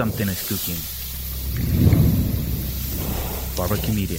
something is cooking. Barbecue Media.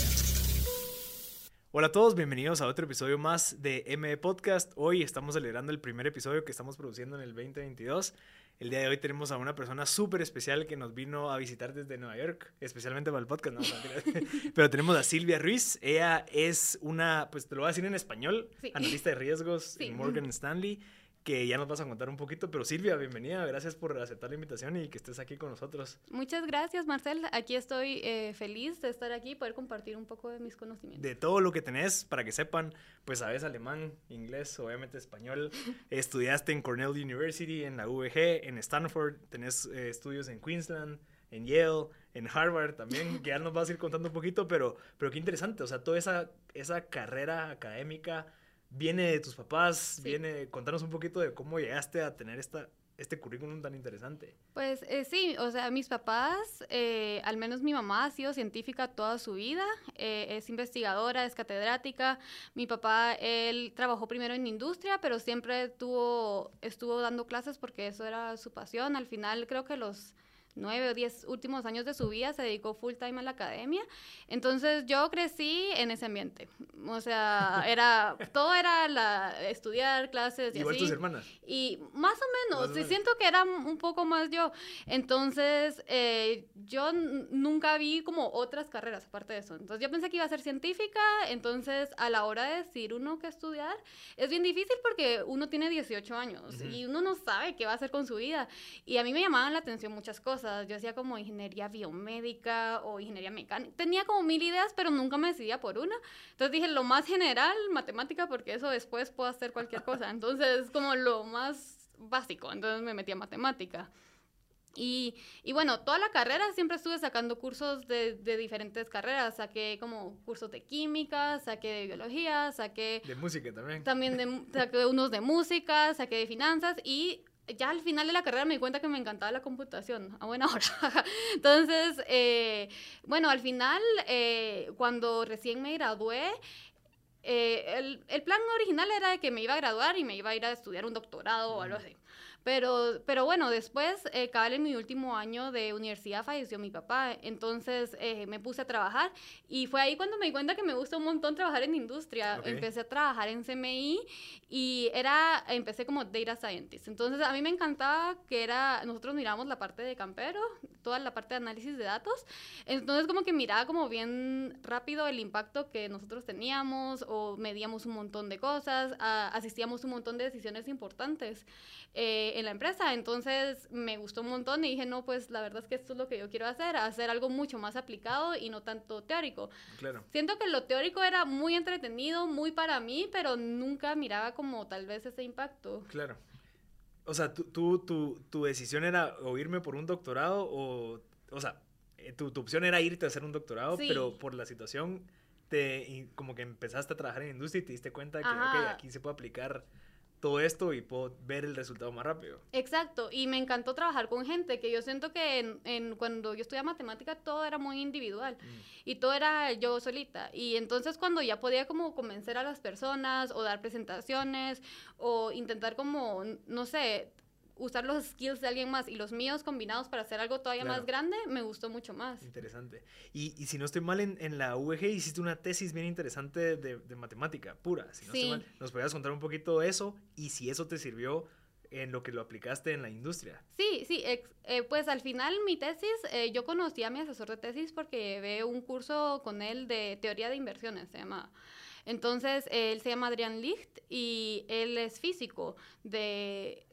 Hola a todos, bienvenidos a otro episodio más de ME Podcast. Hoy estamos celebrando el primer episodio que estamos produciendo en el 2022. El día de hoy tenemos a una persona súper especial que nos vino a visitar desde Nueva York, especialmente para el podcast. No, Pero tenemos a Silvia Ruiz. Ella es una, pues te lo voy a decir en español, Sí. analista de riesgos Sí. en Morgan Stanley, que ya nos vas a contar un poquito. Pero Silvia, bienvenida, gracias por aceptar la invitación y que estés aquí con nosotros. Muchas gracias, Marcel. Aquí estoy eh, feliz de estar aquí y poder compartir un poco de mis conocimientos. de todo lo que tenés, para que sepan, pues sabes alemán, inglés, obviamente español. Estudiaste en Cornell University, en la UVG, en Stanford, tenés eh, estudios en Queensland, en Yale, en Harvard también, que ya nos vas a ir contando un poquito, pero, pero qué interesante, o sea, toda esa, esa carrera académica viene de tus papás, Sí. viene, contanos un poquito de cómo llegaste a tener esta, este currículum tan interesante. Pues eh, sí, o sea, mis papás, eh, al menos mi mamá ha sido científica toda su vida, eh, es investigadora, es catedrática. Mi papá, él trabajó primero en industria, pero siempre tuvo, estuvo dando clases porque eso era su pasión. Al final creo que los nueve o diez últimos años de su vida se dedicó full time a la academia. Entonces yo crecí en ese ambiente. O sea, era, todo era la, estudiar clases y Igual así. tus hermanas. Y más o Más menos, o sí menos. siento que era un poco más yo. Entonces, eh, yo nunca vi como otras carreras aparte de eso. Entonces, yo pensé que iba a ser científica. Entonces, a la hora de decir uno qué estudiar, es bien difícil porque uno tiene 18 años Ujú. y uno no sabe qué va a hacer con su vida. Y a mí me llamaban la atención muchas cosas. Yo hacía como ingeniería biomédica o ingeniería mecánica. Tenía como mil ideas, pero nunca me decidía por una. Entonces dije, lo más general, matemática, porque eso después puedo hacer cualquier cosa. Entonces, como lo más básico. Entonces me metí a matemática. Y, y bueno, toda la carrera siempre estuve sacando cursos de, de diferentes carreras. Saqué como cursos de química, saqué de biología, saqué De música también. también de, saqué unos de música, saqué de finanzas y ya al final de la carrera me di cuenta que me encantaba la computación, a buena hora. Entonces, eh, bueno, al final, eh, cuando recién me gradué, eh, el, el plan original era de que me iba a graduar y me iba a ir a estudiar un doctorado o algo así. Pero, pero bueno, después, eh, cabal en mi último año de universidad falleció mi papá, entonces eh, me puse a trabajar y fue ahí cuando me di cuenta que me gusta un montón trabajar en industria. Ok. Empecé a trabajar en CMI y era, empecé como data scientist. Entonces a mí me encantaba que era, nosotros miramos la parte de campero, toda la parte de análisis de datos. Entonces como que miraba como bien rápido el impacto que nosotros teníamos o medíamos un montón de cosas, a- asistíamos un montón de decisiones importantes eh, en la empresa. Entonces me gustó un montón y dije, no, pues la verdad es que esto es lo que yo quiero hacer, hacer algo mucho más aplicado y no tanto teórico. Claro. Siento que lo teórico era muy entretenido, muy para mí, pero nunca miraba como tal vez ese impacto. Claro. O sea, tú, tú- tu, tu decisión era o irme por un doctorado o... O sea, eh, tu, tu opción era irte a hacer un doctorado, Sí. pero por la situación te como que empezaste a trabajar en industria y te diste cuenta que aquí se puede aplicar todo esto y puedo ver el resultado más rápido. Exacto, y me encantó trabajar con gente, que yo siento que en, en- cuando yo estudiaba matemática todo era muy individual y todo era yo solita. Y entonces cuando ya podía como convencer a las personas o dar presentaciones o intentar como, no sé, usar los skills de alguien más y los míos combinados para hacer algo todavía Claro. más grande, me gustó mucho más. Interesante. Y, y si no estoy mal, en, en la UVG hiciste una tesis bien interesante de, de matemática pura. Si no estoy mal, ¿nos podías contar un poquito de eso? Y si eso te sirvió en lo que lo aplicaste en la industria. Sí, sí, ex- eh, pues al final mi tesis, eh, yo conocí a mi asesor de tesis porque llevé un curso con él de teoría de inversiones, se llama. Entonces, él se llama Adrián Licht y él es físico de,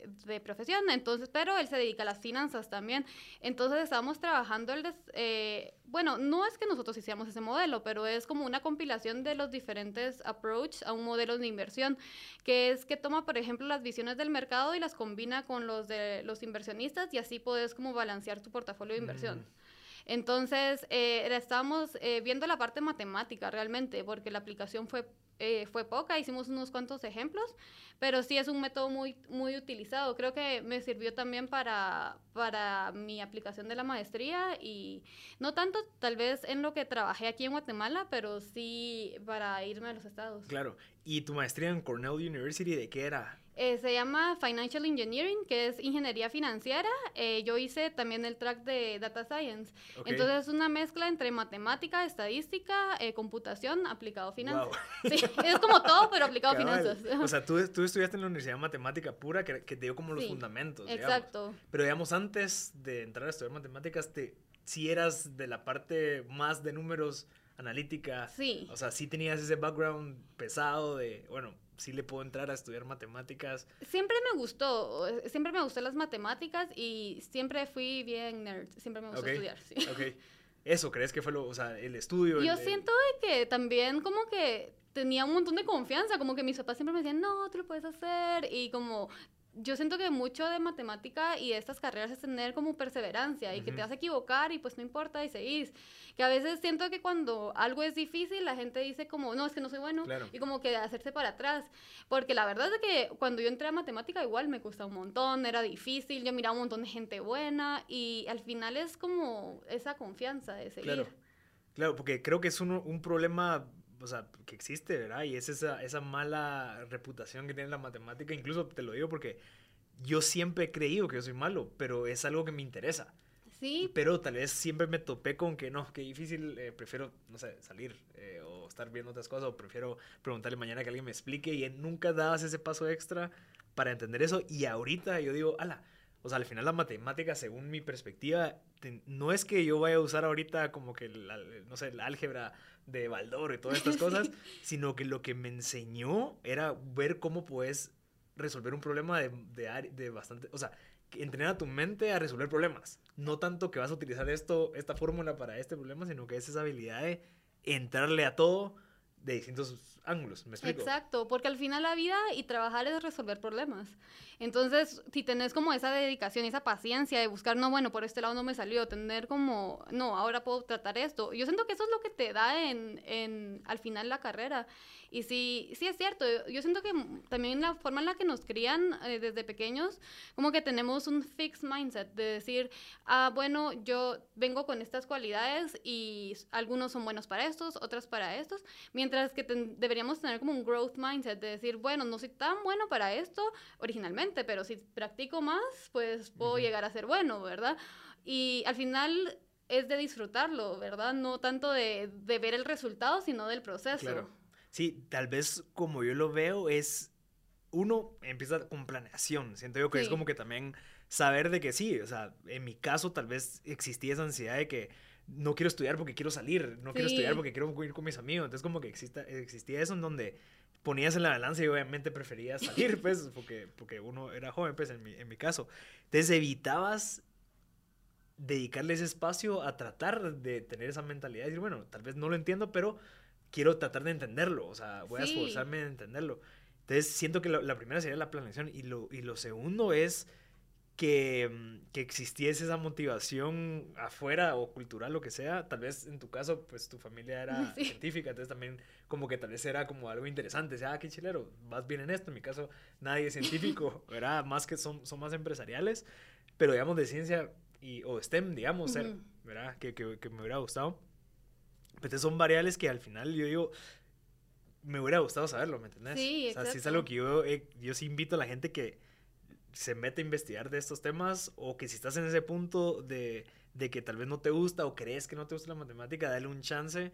profesión, entonces, pero él se dedica a las finanzas también. Entonces, estábamos trabajando el... des- eh, bueno, no es que nosotros hiciéramos ese modelo, pero es como una compilación de los diferentes approach a un modelo de inversión, que es que toma, por ejemplo, las visiones del mercado y las combina con los de los inversionistas y así puedes como balancear tu portafolio de inversión. Mm. Entonces, eh, estábamos eh, viendo la parte matemática realmente, porque la aplicación fue, eh, fue poca, hicimos unos cuantos ejemplos, pero sí es un método muy, muy utilizado. Creo que me sirvió también para, para mi aplicación de la maestría y no tanto tal vez en lo que trabajé aquí en Guatemala, pero sí para irme a los estados. Claro. ¿Y tu maestría en Cornell University de qué era? Eh, se llama Financial Engineering, que es ingeniería financiera. Eh, yo hice también el track de Data Science. Entonces es una mezcla entre matemática, estadística, eh, computación, aplicado a finanzas. Wow. Sí, es como todo, pero aplicado a Cabal. finanzas. O sea, tú, tú estudiaste en la Universidad de Matemática Pura, que, que te dio como los Sí, fundamentos. digamos. Exacto. Pero digamos, antes de entrar a estudiar matemáticas, te, si eras de la parte más de números analítica, Sí. o sea, sí tenías ese background pesado de, bueno, sí le puedo entrar a estudiar matemáticas. Siempre me gustó, siempre me gustó las matemáticas y siempre fui bien nerd, siempre me gustó estudiar, sí. Ok. Eso, ¿crees que fue lo, o sea, el estudio? Yo el- siento que también como que tenía un montón de confianza, como que mis papás siempre me decían, no, tú lo puedes hacer, y como yo siento que mucho de matemática y de estas carreras es tener como perseverancia y que te vas a equivocar y pues no importa y seguís. Que a veces siento que cuando algo es difícil la gente dice como, no, es que no soy bueno Claro. y como que hacerse para atrás. Porque la verdad es que cuando yo entré a matemática igual me costaba un montón, era difícil, yo miraba un montón de gente buena y al final es como esa confianza de seguir. Claro. Claro, porque creo que es un, un problema, o sea, que existe, ¿verdad? Y es esa, esa mala reputación que tiene la matemática. Incluso te lo digo porque yo siempre he creído que yo soy malo, pero es algo que me interesa. Sí, Pero tal vez siempre me topé con que no, qué difícil, eh, prefiero, no sé, salir eh, o estar viendo otras cosas o prefiero preguntarle mañana que alguien me explique y nunca dabas ese paso extra para entender eso. Y ahorita yo digo, ala, o sea, al final la matemática, según mi perspectiva, te- no es que yo vaya a usar ahorita como que, la- no sé, el álgebra de Baldor y todas estas cosas, sino que lo que me enseñó era ver cómo puedes resolver un problema de, de, bastante, o sea, entrenar a tu mente a resolver problemas. No tanto que vas a utilizar esto, esta fórmula para este problema, sino que es esa habilidad de entrarle a todo de distintos ángulos. ¿Me explico? Exacto, porque al final la vida y trabajar es resolver problemas. Entonces, si tenés como esa dedicación, esa paciencia de buscar, no, bueno, por este lado no me salió, tener como, no, ahora puedo tratar esto. Yo siento que eso es lo que te da en, en al final la carrera. Y sí, sí es cierto, yo siento que también la forma en la que nos crían eh, desde pequeños, como que tenemos un fixed mindset de decir, ah, bueno, yo vengo con estas cualidades y algunos son buenos para estos, otras para estos, mientras que ten- deberíamos tener como un growth mindset de decir, bueno, no soy tan bueno para esto originalmente, pero si practico más, pues puedo llegar a ser bueno, ¿verdad? Y al final es de disfrutarlo, ¿verdad? No tanto de, de ver el resultado, sino del proceso. Claro. Sí, tal vez como yo lo veo es, uno empieza con planeación. Siento yo que es Sí. como que también saber de que sí, o sea, en mi caso tal vez existía esa ansiedad de que no quiero estudiar porque quiero salir, no quiero estudiar porque quiero ir con mis amigos. Entonces como que exista, existía eso en donde ponías en la balanza y obviamente preferías salir, pues, porque, porque uno era joven, pues, en mi, en mi caso. Entonces evitabas dedicarle ese espacio a tratar de tener esa mentalidad y decir, bueno, tal vez no lo entiendo, pero quiero tratar de entenderlo, o sea, voy a Sí. esforzarme en entenderlo. Entonces siento que lo- la primera sería la planeación y lo, y lo segundo es que, mm, que existiese esa motivación afuera o cultural, lo que sea. Tal vez en tu caso, pues tu familia era Sí. científica, entonces también como que tal vez era como algo interesante. O sea, ah, qué chilero, vas bien en esto. En mi caso, nadie es científico, ¿verdad? Más que son, son más empresariales, pero digamos de ciencia y, o STEM, digamos, ser, Ujú. ¿verdad? Que, que, que me hubiera gustado. Pues son variables que al final yo digo, me hubiera gustado saberlo, ¿me entendés? Sí, o sea, sí es exacto. algo que yo, eh, yo sí invito a la gente que se mete a investigar de estos temas o que si estás en ese punto de, de que tal vez no te gusta o crees que no te gusta la matemática, dale un chance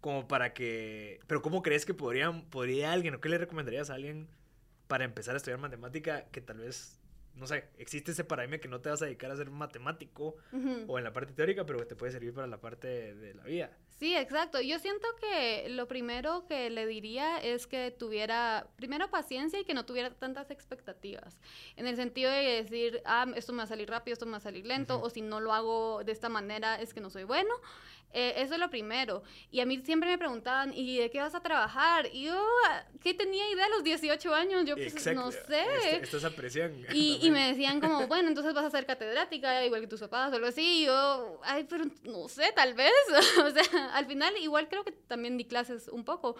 como para que... Pero ¿cómo crees que podrían, podría alguien o qué le recomendarías a alguien para empezar a estudiar matemática que tal vez, no sé, existe ese paradigma que no te vas a dedicar a ser matemático o en la parte teórica, pero que te puede servir para la parte de la vida? Sí, exacto. Yo siento que lo primero que le diría es que tuviera, primero, paciencia y que no tuviera tantas expectativas. En el sentido de decir, ah, esto me va a salir rápido, esto me va a salir lento, o si no lo hago de esta manera es que no soy bueno. Eh, eso es lo primero. Y a mí siempre me preguntaban, ¿y de qué vas a trabajar? Y yo, ¿qué tenía idea a los 18 años? Yo, pues, Exacto. no sé. Está, está esa presión. Y, y me decían como, bueno, entonces vas a ser catedrática, igual que tus papás, o algo así. Y yo, ay, pero no sé, tal vez. o sea, al final igual creo que también di clases un poco,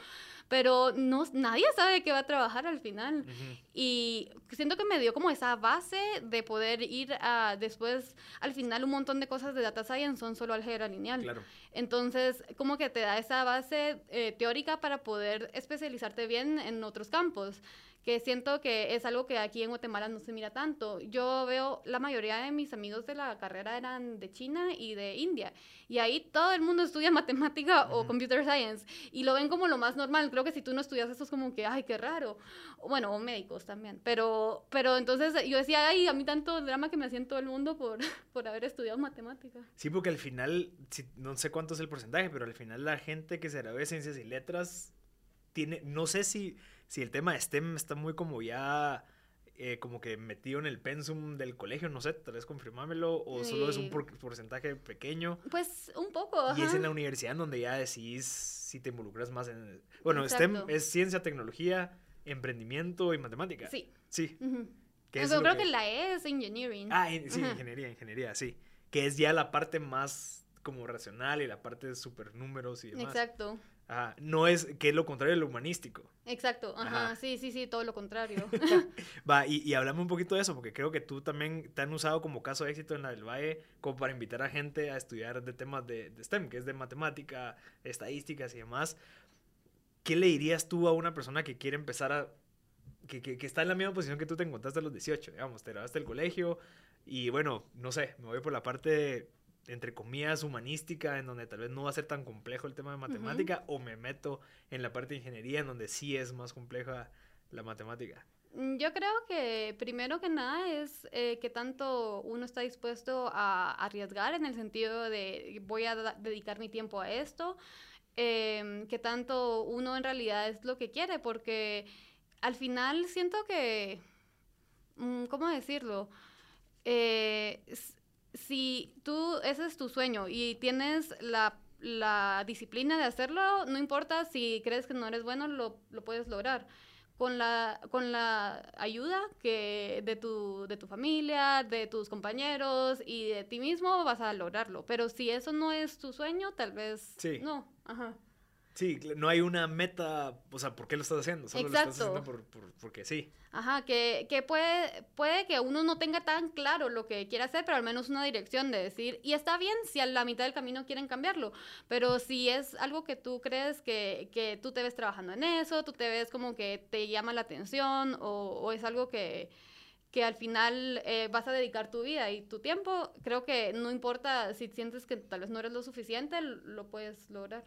pero no, nadie sabe de qué va a trabajar al final. Ujú. Y siento que me dio como esa base de poder ir a después, al final un montón de cosas de data science son solo álgebra lineal. Claro. Entonces, como que te da esa base eh, teórica para poder especializarte bien en otros campos. Que siento que es algo que aquí en Guatemala no se mira tanto. Yo veo, la mayoría de mis amigos de la carrera eran de China y de India, y ahí todo el mundo estudia matemática o computer science, y lo ven como lo más normal. Creo que si tú no estudias eso es como que, ay, qué raro. Bueno, o médicos también, pero, pero entonces yo decía, ay, a mí tanto drama que me hacía en todo el mundo por, por haber estudiado matemática. Sí, porque al final, no sé cuánto es el porcentaje, pero al final la gente que se grabó de ciencias y letras tiene, no sé si si el tema de STEM está muy como ya eh, como que metido en el pensum del colegio, no sé, tal vez confirmámelo, o solo es un porcentaje pequeño. Pues un poco. Y es en la universidad donde ya decís si te involucras más en... Bueno, STEM es ciencia, tecnología, emprendimiento y matemática. Sí. Sí. creo que... la E es engineering. Ah, sí, ingeniería, ingeniería, sí. Que es ya la parte más como racional y la parte de super números y demás. Exacto. Ajá. No es, que es lo contrario de lo humanístico. Exacto, ajá, sí, sí, sí, todo lo contrario. Va, y, y hablame un poquito de eso, porque creo que tú también te han usado como caso de éxito en la del Valle, como para invitar a gente a estudiar de temas de, de STEM, que es de matemática, estadísticas y demás. ¿Qué le dirías tú a una persona que quiere empezar a... Que, que, que está en la misma posición que tú te encontraste a los 18, digamos, te grabaste del colegio y bueno, no sé, me voy por la parte entre comillas, humanística, en donde tal vez no va a ser tan complejo el tema de matemática, o me meto en la parte de ingeniería, en donde sí es más compleja la matemática? Mm, yo creo que primero que nada es eh, que tanto uno está dispuesto a arriesgar en el sentido de voy a dedicar mi tiempo a esto, em, que tanto uno en realidad es lo que quiere, porque al final siento que, mm, ¿cómo decirlo? Eh, si tú, ese es tu sueño y tienes la, disciplina de hacerlo, no importa si crees que no eres bueno, lo, puedes lograr. Con la, con la ayuda que de, tu, de tu familia, de tus compañeros y de ti mismo vas a lograrlo. Pero si eso no es tu sueño, tal vez no. Ajá. Sí, no hay una meta, o sea, ¿por qué lo estás haciendo? Solo lo estás haciendo por, porque sí. Ajá, que, que, puede, puede que uno no tenga tan claro lo que quiere hacer, pero al menos una dirección de decir, y está bien si a la mitad del camino quieren cambiarlo, pero si es algo que tú crees que, que tú te ves trabajando en eso, tú te ves como que te llama la atención o, o es algo que, que al final eh, vas a dedicar tu vida y tu tiempo, creo que no importa si sientes que tal vez no eres lo suficiente, lo puedes lograr.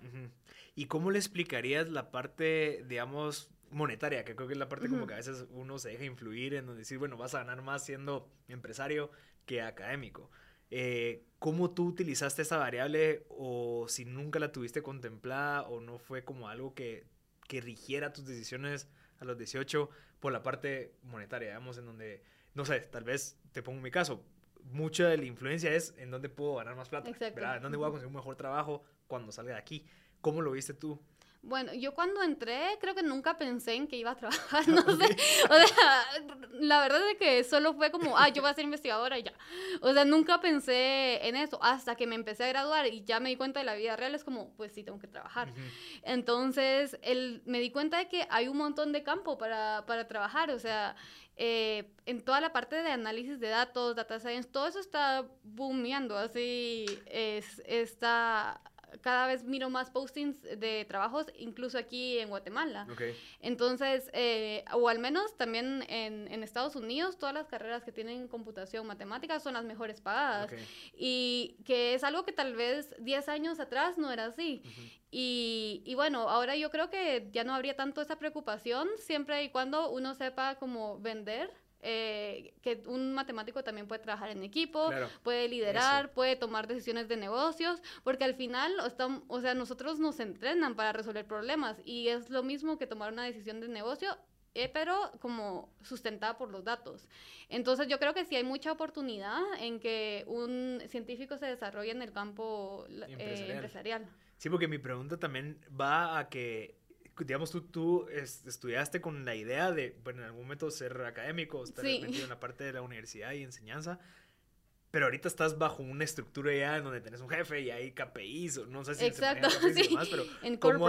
¿Y cómo le explicarías la parte, digamos, monetaria, que creo que es la parte como que a veces uno se deja influir en donde decir, bueno, vas a ganar más siendo empresario que académico? Eh, ¿Cómo tú utilizaste esa variable o si nunca la tuviste contemplada o no fue como algo que, que rigiera tus decisiones a los 18 por la parte monetaria, digamos, en donde, no sé, tal vez te pongo mi caso, mucha de la influencia es en dónde puedo ganar más plata, ¿verdad? En dónde voy a conseguir un mejor trabajo cuando salga de aquí. ¿Cómo lo viste tú? Bueno, yo cuando entré creo que nunca pensé en que iba a trabajar, no sé. O sea, la verdad es que solo fue como, ah, yo voy a ser investigadora y ya. O sea, nunca pensé en eso hasta que me empecé a graduar y ya me di cuenta de la vida real, es como, pues sí, tengo que trabajar. Entonces, el, me di cuenta de que hay un montón de campo para, para trabajar, o sea, eh, en toda la parte de análisis de datos, data science, todo eso está boomeando, así es, está cada vez miro más postings de trabajos, incluso aquí en Guatemala. Entonces, eh, o al menos también en, en, Estados Unidos, todas las carreras que tienen computación matemática son las mejores pagadas. Y que es algo que tal vez 10 años atrás no era así. y, y, bueno, ahora yo creo que ya no habría tanto esa preocupación siempre y cuando uno sepa cómo vender eh, que un matemático también puede trabajar en equipo, puede liderar, puede tomar decisiones de negocios, porque al final, o sea, nosotros nos entrenan para resolver problemas y es lo mismo que tomar una decisión de negocio, eh, pero como sustentada por los datos. Entonces yo creo que sí hay mucha oportunidad en que un científico se desarrolle en el campo eh, empresarial. Sí, porque mi pregunta también va a que digamos, tú, tú estudiaste con la idea de, bueno, en algún momento ser académico, estar metido en la parte de la universidad y enseñanza, pero ahorita estás bajo una estructura ya en donde tenés un jefe y hay KPIs, no sé si Exacto, sí. demás, pero ¿cómo,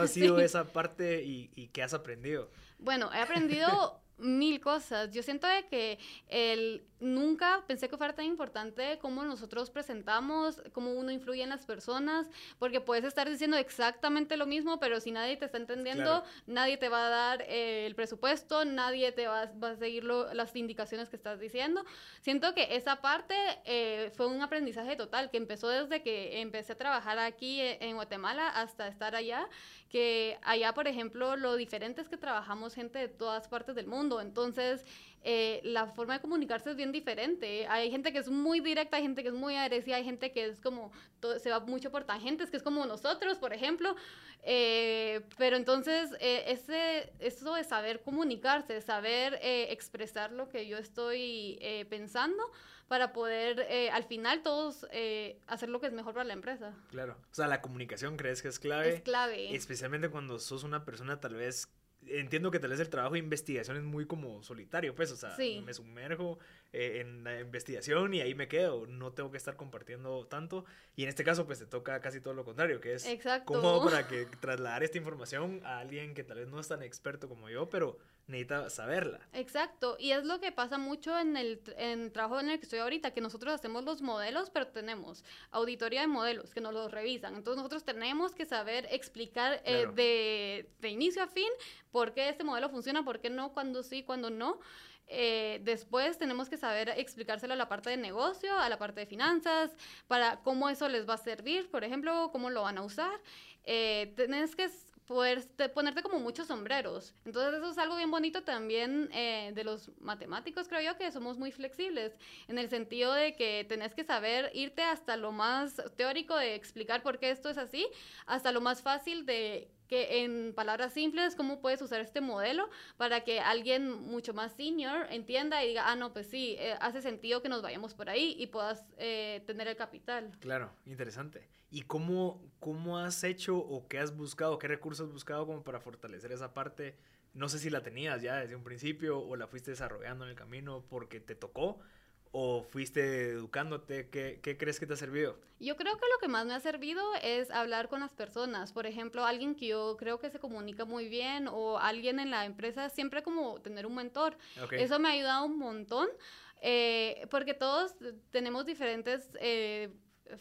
ha sido esa parte y, y qué has aprendido? Bueno, he aprendido mil cosas. Yo siento de que el, nunca pensé que fuera tan importante cómo nosotros presentamos, cómo uno influye en las personas, porque puedes estar diciendo exactamente lo mismo, pero si nadie te está entendiendo, nadie te va a dar eh, el presupuesto, nadie te va, va a seguir las indicaciones que estás diciendo. Siento que esa parte eh, fue un aprendizaje total, que empezó desde que empecé a trabajar aquí eh, en Guatemala hasta estar allá, que allá, por ejemplo, lo diferente es que trabajamos gente de todas partes del mundo, entonces eh, la forma de comunicarse es bien diferente. Hay gente que es muy directa, hay gente que es muy agresiva, hay gente que es como, se va mucho por tangentes, que es como nosotros, por ejemplo. Eh, pero entonces, eh, ese, eso de saber comunicarse, saber expresar lo que yo estoy pensando para poder al final todos hacer lo que es mejor para la empresa. Claro. O sea, la comunicación crees que es clave. Es clave. Especialmente cuando sos una persona tal vez entiendo que tal vez el trabajo de investigación es muy como solitario, pues, o sea, me sumerjo eh, en la investigación y ahí me quedo, no tengo que estar compartiendo tanto y en este caso pues te toca casi todo lo contrario, que es Exacto. cómo para que trasladar esta información a alguien que tal vez no es tan experto como yo, pero necesita saberla. Exacto, y es lo que pasa mucho en el, en trabajo en el que estoy ahorita, que nosotros hacemos los modelos, pero tenemos auditoría de modelos que nos los revisan. Entonces nosotros tenemos que saber explicar eh, de, de, inicio a fin por qué este modelo funciona, por qué no, cuando sí, cuando no. Eh, después tenemos que saber explicárselo a la parte de negocio, a la parte de finanzas, para cómo eso les va a servir, por ejemplo, cómo lo van a usar. Eh, tenés que poder ponerte como muchos sombreros. Entonces eso es algo bien bonito también eh, de los matemáticos, creo yo, que somos muy flexibles, en el sentido de que tenés que saber irte hasta lo más teórico de explicar por qué esto es así, hasta lo más fácil de que en palabras simples, cómo puedes usar este modelo para que alguien mucho más senior entienda y diga, ah, no, pues sí, eh, hace sentido que nos vayamos por ahí y puedas eh, tener el capital. Claro, interesante. ¿Y cómo, cómo has hecho o qué has buscado, qué recursos has buscado como para fortalecer esa parte? No sé si la tenías ya desde un principio o la fuiste desarrollando en el camino porque te tocó o fuiste educándote? ¿Qué, ¿Qué, crees que te ha servido? Yo creo que lo que más me ha servido es hablar con las personas. Por ejemplo, alguien que yo creo que se comunica muy bien o alguien en la empresa, siempre como tener un mentor. Eso me ha ayudado un montón. Eh, porque todos tenemos diferentes eh,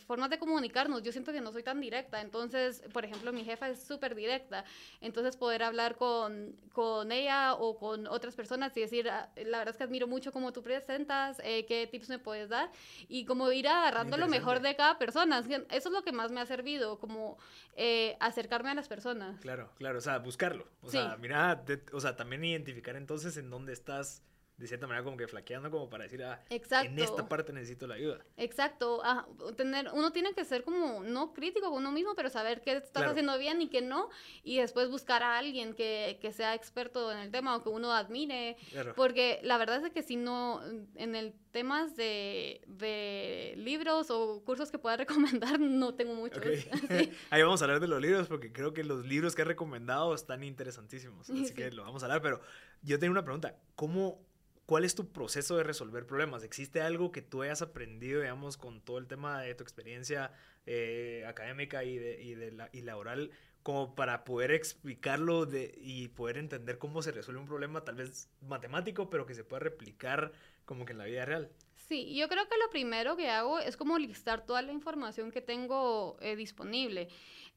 formas de comunicarnos. Yo siento que no soy tan directa. Entonces, por ejemplo, mi jefa es súper directa. Entonces, poder hablar con, con, ella o con otras personas y decir, ah, la verdad es que admiro mucho cómo tú presentas, eh, qué tips me puedes dar y como ir agarrando lo mejor de cada persona. Eso es lo que más me ha servido, como eh, acercarme a las personas. Claro, claro, o sea, buscarlo. O sea, mira, o sea, también identificar entonces en dónde estás de cierta manera como que flaqueando como para decir, ah, en esta parte necesito la ayuda. Exacto, ah, tener, uno tiene que ser como, no crítico con uno mismo, pero saber qué estás haciendo bien y qué no, y después buscar a alguien que, que, sea experto en el tema o que uno admire, porque la verdad es que si no, en el temas de, de libros o cursos que pueda recomendar, no tengo muchos. Ahí vamos a hablar de los libros, porque creo que los libros que he recomendado están interesantísimos, así que lo vamos a hablar, pero yo tengo una pregunta, ¿cómo ¿Cuál es tu proceso de resolver problemas? ¿Existe algo que tú hayas aprendido, digamos, con todo el tema de tu experiencia eh, académica y, de, y, de la, y laboral, como para poder explicarlo de, y poder entender cómo se resuelve un problema, tal vez matemático, pero que se pueda replicar como que en la vida real? Sí, yo creo que lo primero que hago es como listar toda la información que tengo eh, disponible.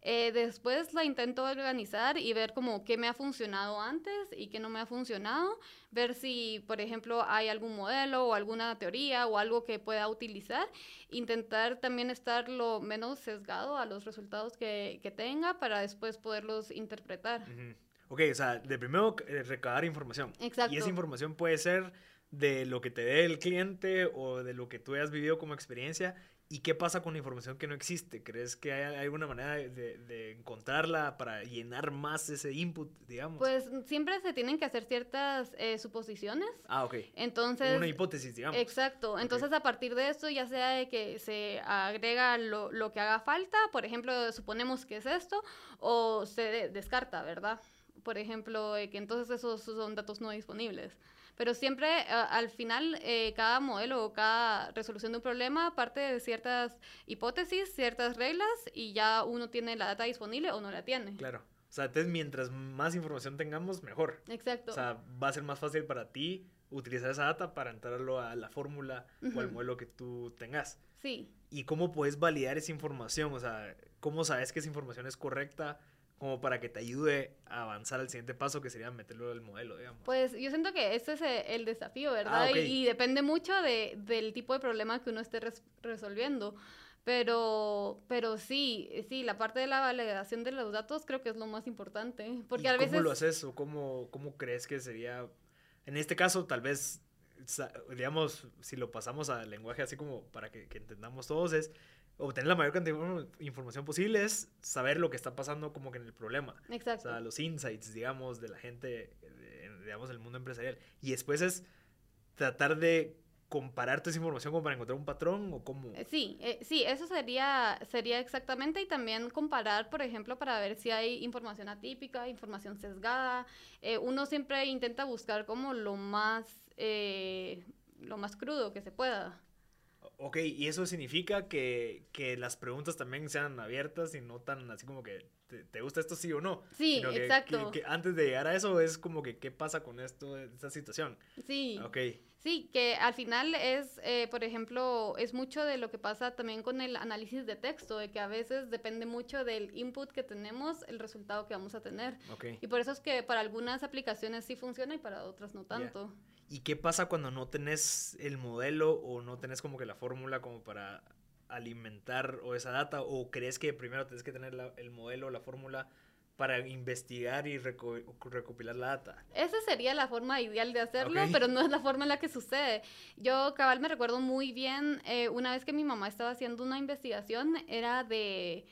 Eh, después la intento organizar y ver como qué me ha funcionado antes y qué no me ha funcionado. Ver si, por ejemplo, hay algún modelo o alguna teoría o algo que pueda utilizar. Intentar también estar lo menos sesgado a los resultados que, que tenga para después poderlos interpretar. Ok, o sea, de primero eh, recabar información. Exacto. Y esa información puede ser de lo que te dé el cliente o de lo que tú hayas vivido como experiencia ¿Y qué pasa con la información que no existe? ¿Crees que hay alguna manera de, encontrarla para llenar más ese input, digamos? Pues siempre se tienen que hacer ciertas eh, suposiciones. Ah, ok. Entonces... Una hipótesis, digamos. Exacto. Entonces, a partir de esto, ya sea de que se agrega lo, lo, que haga falta, por ejemplo, suponemos que es esto, o se descarta, ¿verdad? Por ejemplo, que entonces esos son datos no disponibles. Pero siempre al final eh, cada modelo o cada resolución de un problema parte de ciertas hipótesis, ciertas reglas y ya uno tiene la data disponible o no la tiene. Claro. O sea, entonces mientras más información tengamos, mejor. Exacto. O sea, va a ser más fácil para ti utilizar esa data para entrarlo a la fórmula o al modelo que tú tengas. sí. ¿Y cómo puedes validar esa información? O sea, ¿cómo sabes que esa información es correcta como para que te ayude a avanzar al siguiente paso que sería meterlo al modelo, digamos? Pues yo siento que ese es eh, el desafío, ¿verdad? Ah, ok. y, y depende mucho de, del tipo de problema que uno esté res- resolviendo. Pero, pero sí, sí, la parte de la validación de los datos creo que es lo más importante. Porque ¿Y a ¿Cómo veces... lo haces o cómo, cómo crees que sería? En este caso, tal vez, digamos, si lo pasamos al lenguaje así como para que, que entendamos todos, es obtener la mayor cantidad de información posible, es saber lo que está pasando como que en el problema. O Exacto. sea, los insights, digamos, de la gente, de- digamos, del mundo empresarial. Y después es tratar de comparar toda esa información como para encontrar un patrón o cómo. Eh, Sí, eh, sí, eso sería, sería exactamente y también comparar, por ejemplo, para ver si hay información atípica, información sesgada. Eh, uno siempre intenta buscar como lo más, eh, lo más crudo que se pueda. Ok, y eso significa que, que las preguntas también sean abiertas y no tan así como que te, te gusta esto sí o no. Sí, que- exacto. Que, que antes de llegar a eso es como que qué pasa con esto, esta situación. Sí. Ok, Sí, que al final es, eh, por ejemplo, es mucho de lo que pasa también con el análisis de texto, de que a veces depende mucho del input que tenemos, el resultado que vamos a tener. ok. Y por eso es que para algunas aplicaciones sí funciona y para otras no tanto. ¿Y qué pasa cuando no tenés el modelo o no tenés como que la fórmula como para alimentar o esa data? ¿O crees que primero tenés que tener la- el modelo, la fórmula para investigar y reco- recopilar la data? Esa sería la forma ideal de hacerlo, pero no es la forma en la que sucede. Yo, cabal, me recuerdo muy bien eh, una vez que mi mamá estaba haciendo una investigación, era de,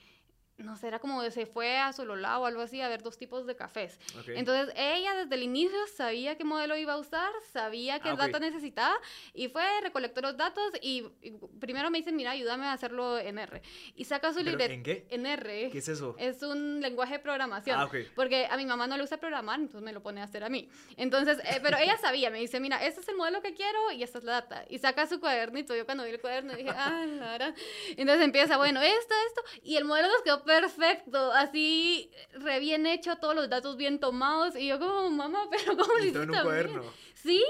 no sé, era como se fue a Sololá o algo así a ver dos tipos de cafés. Entonces, ella desde el inicio sabía qué modelo iba a usar, sabía qué Ah, data necesitaba y fue, recolectó los datos y, y primero me dice, mira, ayúdame a hacerlo en R. Y saca su ¿Pero libreta ¿En qué? en R. ¿Qué es eso? Es un lenguaje de programación. Ah, ok. Porque a mi mamá no le gusta programar, entonces me lo pone a hacer a mí. Entonces, eh, pero ella sabía, me dice, mira, este es el modelo que quiero y esta es la data. Y saca su cuadernito. Yo cuando vi el cuaderno dije, ah, la verdad. Entonces empieza, bueno, esto, esto. Y el modelo nos quedó perfecto, así, re bien hecho, todos los datos bien tomados. Y yo como, mamá, pero ¿cómo lo en un tan bien?". Sí,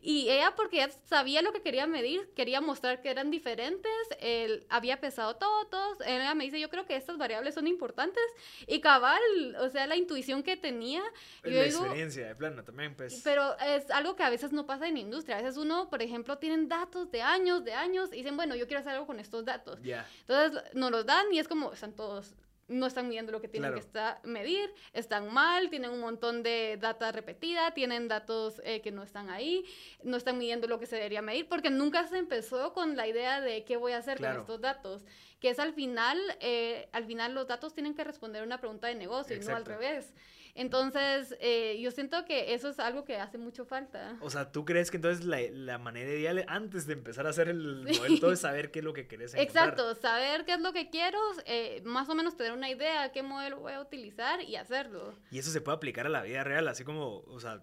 y ella porque ella sabía lo que quería medir, quería mostrar que eran diferentes, él había pesado todo, todos, ella me dice, yo creo que estas variables son importantes, y cabal, o sea, la intuición que tenía, y yo La digo, experiencia de plano también, pues. pero es algo que a veces no pasa en la industria, a veces uno, por ejemplo, tienen datos de años, de años, y dicen, bueno, yo quiero hacer algo con estos datos, Ya. entonces nos los dan y es como, están todos, no están midiendo lo que tienen Claro. que estar, medir, están mal, tienen un montón de data repetida, tienen datos eh, que no están ahí, no están midiendo lo que se debería medir, porque nunca se empezó con la idea de qué voy a hacer Claro. con estos datos, que es al final, eh, al final los datos tienen que responder una pregunta de negocio y no al revés. Entonces, eh, yo siento que eso es algo que hace mucho falta. O sea, ¿tú crees que entonces la, la manera ideal antes de empezar a hacer el Sí. modelo todo es saber qué es lo que querés encontrar? Exacto, saber qué es lo que quiero, eh, más o menos tener una idea de qué modelo voy a utilizar y hacerlo. Y eso se puede aplicar a la vida real, así como, o sea,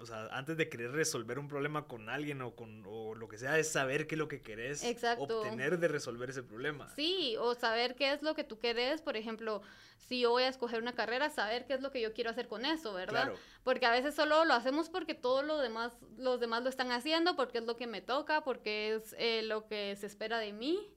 o sea, antes de querer resolver un problema con alguien o con o lo que sea, es saber qué es lo que querés Exacto. obtener de resolver ese problema. Sí, o saber qué es lo que tú querés, por ejemplo, si yo voy a escoger una carrera, saber qué es lo que yo quiero hacer con eso, ¿verdad? Claro. Porque a veces solo lo hacemos porque todo lo demás, los demás lo están haciendo, porque es lo que me toca, porque es eh, lo que se espera de mí,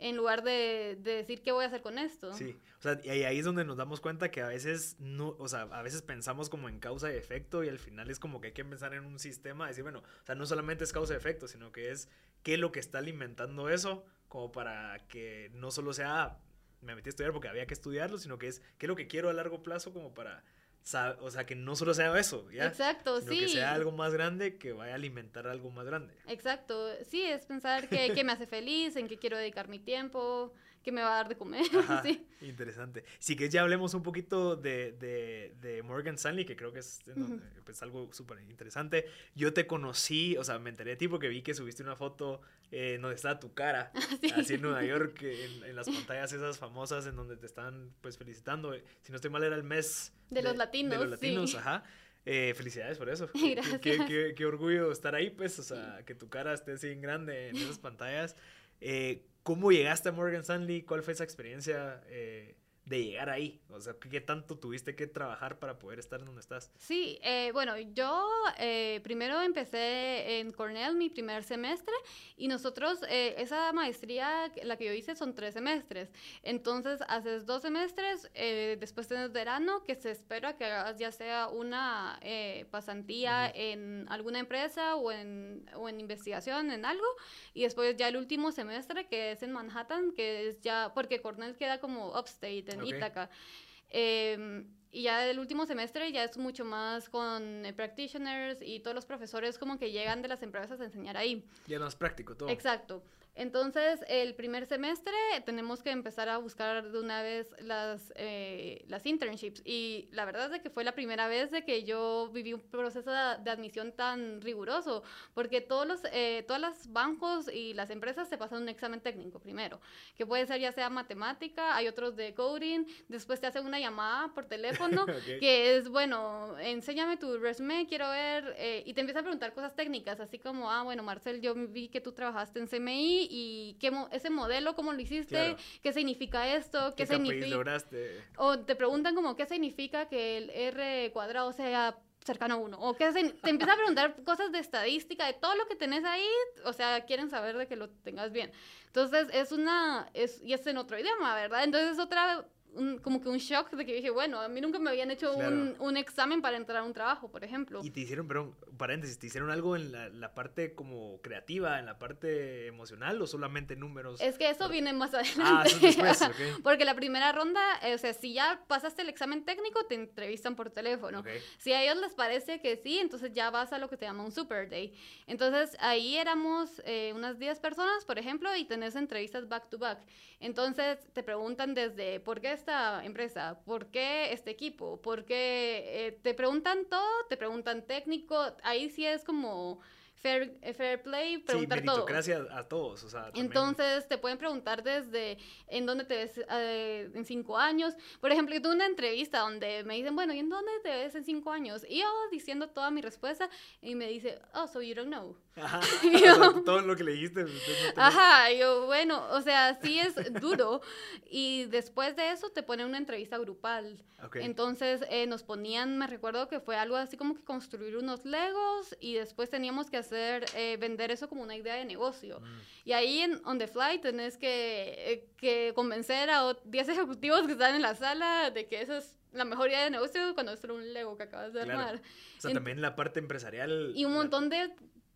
en lugar de, de decir qué voy a hacer con esto. Sí, o sea, y ahí es donde nos damos cuenta que a veces no, o sea, a veces pensamos como en causa y efecto y al final es como que hay que pensar en un sistema, decir, bueno, o sea, no solamente es causa y efecto, sino que es qué es lo que está alimentando eso, como para que no solo sea, "Ah, me metí a estudiar porque había que estudiarlo, sino que es qué es lo que quiero a largo plazo como para, o sea, que no solo sea eso, ¿ya? Exacto, sino sí. que sea algo más grande que vaya a alimentar algo más grande. Exacto, sí, es pensar qué, qué me hace feliz, en qué quiero dedicar mi tiempo, qué me va a dar de comer, Ajá, sí. Interesante. Si que ya hablemos un poquito de, de, de Morgan Stanley, que creo que es pues, algo súper interesante. Yo te conocí, o sea, me enteré de ti porque vi que subiste una foto eh, donde estaba tu cara, Sí. así en Nueva York, en, en las pantallas esas famosas en donde te están pues felicitando. Si no estoy mal, era el mes De los latinos, De los latinos, sí. ajá. Eh, felicidades por eso. Qué- Gracias. Qué, qué- qué orgullo estar ahí, pues, o sea, que tu cara esté así en grande en esas pantallas. Eh, ¿Cómo llegaste a Morgan Stanley? ¿Cuál fue esa experiencia eh, de llegar ahí? O sea, ¿qué tanto tuviste que trabajar para poder estar donde estás? Sí, eh, bueno, yo eh, primero empecé en Cornell mi primer semestre y nosotros, eh, esa maestría, la que yo hice, son tres semestres. Entonces, haces dos semestres, eh, después tienes verano, que se espera que hagas ya sea una eh, pasantía en alguna empresa o en, o en investigación, en algo, y después ya el último semestre, que es en Manhattan, que es ya, porque Cornell queda como upstate, en Ítaca. Em, y ya el último semestre ya es mucho más con eh, practitioners y todos los profesores como que llegan de las empresas a enseñar ahí. Ya no es práctico todo. Exacto. Entonces, el primer semestre tenemos que empezar a buscar de una vez las, eh, las internships. Y la verdad es de que fue la primera vez de que yo viví un proceso de, de admisión tan riguroso, porque todos los, eh, todos los bancos y las empresas te pasan un examen técnico primero, que puede ser ya sea matemática, hay otros de coding, después te hacen una llamada por teléfono, Ok. que es, bueno, enséñame tu resume, quiero ver, eh, y te empieza a preguntar cosas técnicas, así como, ah, bueno, Marcel, yo vi que tú trabajaste en CMI y qué mo- ese modelo, ¿cómo lo hiciste? Claro. ¿Qué significa esto? ¿Qué, ¿Qué significa? lograste? O te preguntan como, ¿qué significa que el R cuadrado sea cercano a uno? O qué se- te empieza a preguntar cosas de estadística, de todo lo que tenés ahí, o sea, quieren saber de que lo tengas bien. Entonces, es una, es, y es en otro idioma, ¿verdad? Entonces, es otra, un- como que un shock de que dije, bueno, a mí nunca me habían hecho un, Claro. un examen para entrar a un trabajo, por ejemplo. Y te hicieron, perdón, paréntesis, ¿te hicieron algo en la, la parte como creativa, en la parte emocional o solamente números? Es que eso viene más adelante. Ah, eso es después, ok. Porque la primera ronda, eh, o sea, si ya pasaste el examen técnico, te entrevistan por teléfono. Ok. Si a ellos les parece que sí, entonces ya vas a lo que se llama un super day. Entonces ahí éramos eh, unas 10 personas, por ejemplo, y tenés entrevistas back to back. Entonces te preguntan desde por qué esta empresa, por qué este equipo, por qué eh, te preguntan todo, te preguntan técnico. Ahí sí es como fair, eh, fair play, Sí, preguntar todo. meritocracia a todos, o sea, también- Entonces te pueden preguntar desde en dónde te ves eh, en cinco años. Por ejemplo, yo tuve una entrevista donde me dicen, bueno, ¿y en dónde te ves en cinco años? Y yo diciendo toda mi respuesta y me dice, oh, so you don't know. Ajá. Y O sea, yo- todo lo que le dijiste. no tenía- Ajá, yo, bueno, o sea, sí es duro. Y después de eso te ponen una entrevista grupal. Entonces eh, nos ponían, me recuerdo que fue algo así como que construir unos legos y después teníamos que hacer, eh, vender eso como una idea de negocio. Mm. Y ahí en On the Fly tenés que, eh, que convencer a o- 10 ejecutivos que están en la sala de que esa es la mejor idea de negocio cuando es un Lego que acabas de Claro. armar. O sea, en- también la parte empresarial. Y un la- montón de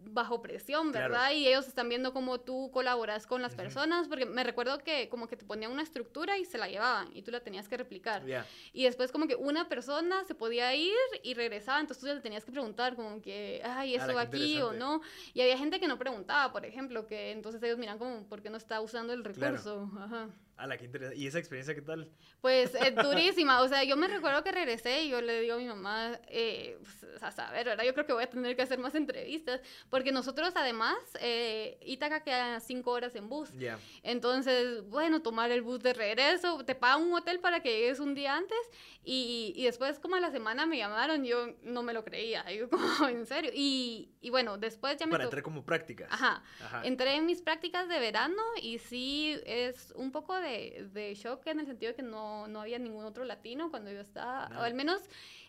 bajo presión, Claro. ¿verdad? Y ellos están viendo cómo tú colaboras con las personas, porque me recuerdo que como que te ponían una estructura y se la llevaban y tú la tenías que replicar. Ya. Y después como que una persona se podía ir y regresaba, entonces tú le tenías que preguntar como que, ay, Ala, ¿eso va aquí o no? Y había gente que no preguntaba, por ejemplo, que entonces ellos miran como, ¿por qué no está usando el Claro. recurso? Ajá. Ala, qué interesante. ¿Y esa experiencia qué tal? Pues eh, durísima, o sea, yo me recuerdo que regresé y yo le digo a mi mamá, eh, pues, a saber, ¿verdad? Yo creo que voy a tener que hacer más entrevistas, porque nosotros además, eh, Ítaca queda cinco horas en bus, Ya. entonces, bueno, tomar el bus de regreso, te pagan un hotel para que llegues un día antes y, y después como a la semana me llamaron, yo no me lo creía, yo como, en serio, y, y bueno, después ya me... Para entrar como prácticas. Ajá, Ajá. Entré en mis prácticas de verano y sí es un poco de, de shock en el sentido de que no, no había ningún otro latino cuando yo estaba, Nada. o al menos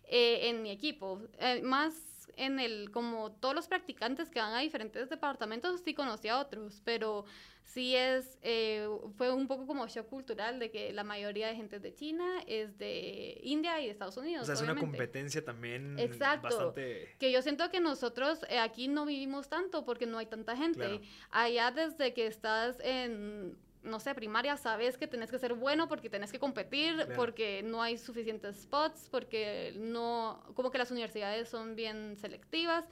eh, en mi equipo. Eh, más en el, como todos los practicantes que van a diferentes departamentos, sí conocí a otros, pero sí es, eh, fue un poco como shock cultural de que la mayoría de gente es de China, es de India y de Estados Unidos. O sea, es una obviamente. competencia también Exacto. bastante. Que yo siento que nosotros eh, aquí no vivimos tanto porque no hay tanta gente. Claro. Allá desde que estás en, no sé, primaria, sabes que tenés que ser bueno porque tenés que competir, Claro. porque no hay suficientes spots, porque no, como que las universidades son bien selectivas.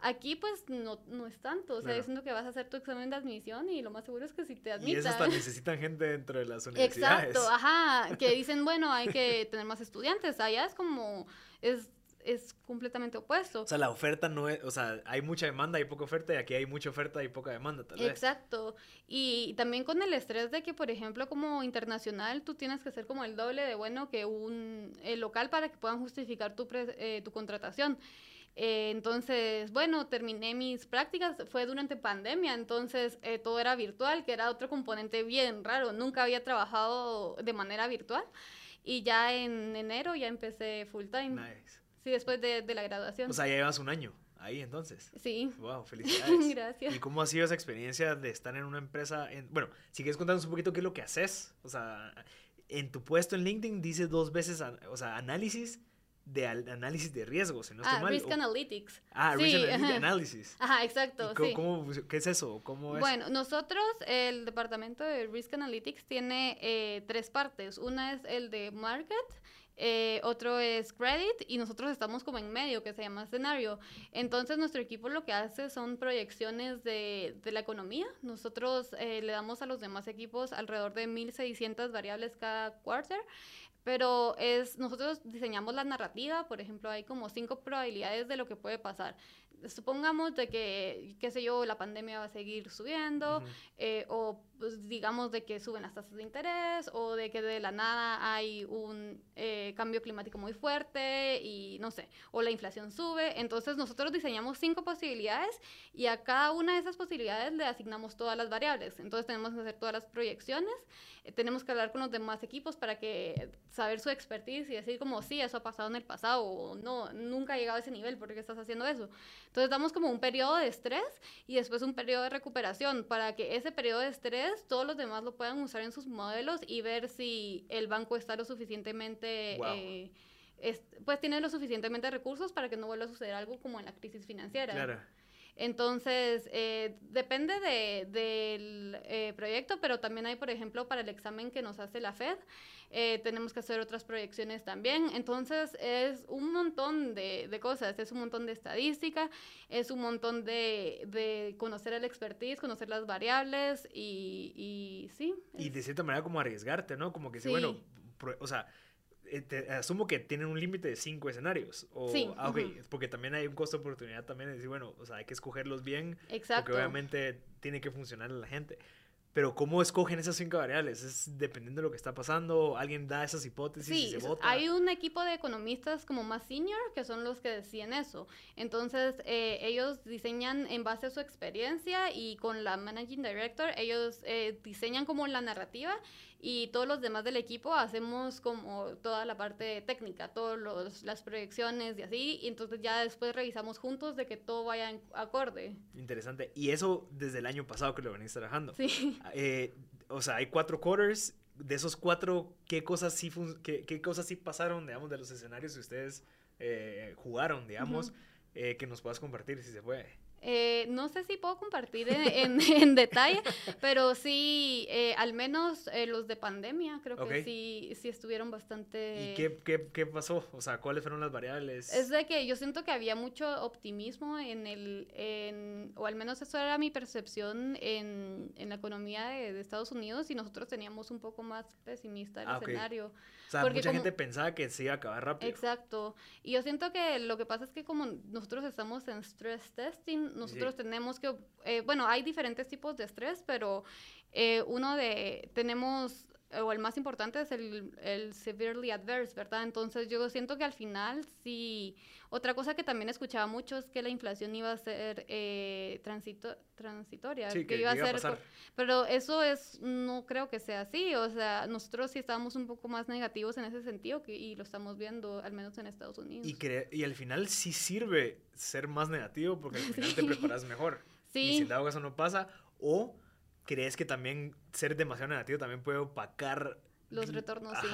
Aquí pues no, no es tanto, o sea, Claro. siento que vas a hacer tu examen de admisión y lo más seguro es que si te Y admitan. eso hasta necesitan gente dentro de las universidades. Exacto, ajá, que dicen, bueno, hay que tener más estudiantes. Allá es como, es, es completamente opuesto. O sea, la oferta no es, o sea, hay mucha demanda, hay poca oferta y aquí hay mucha oferta y poca demanda, tal vez. Exacto. Y también con el estrés de que, por ejemplo, como internacional, tú tienes que ser como el doble de bueno que un eh, local para que puedan justificar tu, pre- eh, tu contratación. Eh, entonces, bueno, terminé mis prácticas, fue durante pandemia, entonces eh, todo era virtual, que era otro componente bien raro, nunca había trabajado de manera virtual. Y ya en enero ya empecé full time. Nice. Sí, después de, de la graduación. O sea, ya llevas un año ahí entonces. sí. Wow, felicidades. Gracias. ¿Y cómo ha sido esa experiencia de estar en una empresa? En, bueno, si quieres contarnos un poquito qué es lo que haces. O sea, en tu puesto en LinkedIn dice dos veces, o sea, análisis de análisis de riesgos, si no estoy ah, mal. Risk o- Analytics. ah, sí, Risk Analysis. ajá. Analysis. Ajá, ¿Y exacto, cómo- sí. cómo- ¿Qué es eso? ¿Cómo es? Bueno, nosotros, el departamento de Risk Analytics tiene eh, tres partes. Una es el de Market, eh, otro es Credit y nosotros estamos como en medio, que se llama escenario. Entonces, nuestro equipo lo que hace son proyecciones de, de la economía. Nosotros eh, le damos a los demás equipos alrededor de 1.600 variables cada quarter. Pero es, nosotros diseñamos la narrativa, por ejemplo, hay como cinco probabilidades de lo que puede pasar. Supongamos de que, qué sé yo, la pandemia va a seguir subiendo, eh, o pues, digamos de que suben las tasas de interés, o de que de la nada hay un eh, cambio climático muy fuerte y no sé, o la inflación sube. Entonces nosotros diseñamos cinco posibilidades y a cada una de esas posibilidades le asignamos todas las variables. Entonces tenemos que hacer todas las proyecciones, eh, tenemos que hablar con los demás equipos para que saber su expertise y decir como sí, eso ha pasado en el pasado o no, nunca ha llegado a ese nivel, ¿por qué estás haciendo eso? Entonces damos como un periodo de estrés y después un periodo de recuperación para que ese periodo de estrés todos los demás lo puedan usar en sus modelos y ver si el banco está lo suficientemente... Wow. eh, es- pues tiene lo suficientemente recursos para que no vuelva a suceder algo como en la crisis financiera. Claro. Entonces, eh, depende de- del eh, proyecto, pero también hay, por ejemplo, para el examen que nos hace la Fed, eh, tenemos que hacer otras proyecciones también. Entonces, es un montón de, de cosas, es un montón de estadística, es un montón de, de conocer el expertise, conocer las variables y, y sí. Y de cierta manera como arriesgarte, ¿no? Como que sí, bueno, o sea, eh, te- asumo que tienen un límite de cinco escenarios. O, Sí, ah, porque también hay un costo de oportunidad también de decir, bueno, o sea, hay que escogerlos bien, Exacto. porque obviamente tiene que funcionar a la gente. Pero ¿cómo escogen esas cinco variables? ¿Es dependiendo de lo que está pasando? ¿Alguien da esas hipótesis y Sí, se es- vota? hay un equipo de economistas como más senior que son los que deciden eso. Entonces, eh, ellos diseñan en base a su experiencia y con la managing director, ellos eh, diseñan como la narrativa y todos los demás del equipo hacemos como toda la parte técnica, todas las proyecciones y así. Y entonces ya después revisamos juntos de que todo vaya en acorde. Interesante. Y eso desde el año pasado que lo venís trabajando. Sí. Eh, o sea, hay cuatro quarters. De esos cuatro, ¿qué cosas sí, qué, qué cosas sí pasaron, digamos, de los escenarios que ustedes eh, jugaron, digamos, eh, que nos puedas compartir si se puede? Eh, no sé si puedo compartir en, en- en detalle, pero sí, eh, al menos eh, los de pandemia, creo que sí, sí estuvieron bastante... ¿Y qué, qué, qué pasó? O sea, ¿cuáles fueron las variables? Es de que yo siento que había mucho optimismo en el, en, o al menos eso era mi percepción en, en la economía de, de Estados Unidos y nosotros teníamos un poco más pesimista el Ah, escenario. O sea, porque mucha como- gente pensaba que se iba a acabar rápido. Exacto. Y yo siento que lo que pasa es que como nosotros estamos en stress testing, nosotros tenemos que, eh, bueno, hay diferentes tipos de estrés, pero eh, uno de, tenemos, eh, o el más importante es el, el severely adverse, ¿verdad? Entonces yo siento que al final sí, otra cosa que también escuchaba mucho es que la inflación iba a ser eh, transito, transitoria, Sí, que iba a iba a ser, pasar. pero eso es, no creo que sea así, o sea, nosotros sí estábamos un poco más negativos en ese sentido que, y lo estamos viendo, al menos en Estados Unidos. Y, y al final sí sirve ser más negativo porque al final te preparas mejor. Y Sí. si en dado caso no pasa, o crees que también ser demasiado negativo también puede opacar Los retornos, sí.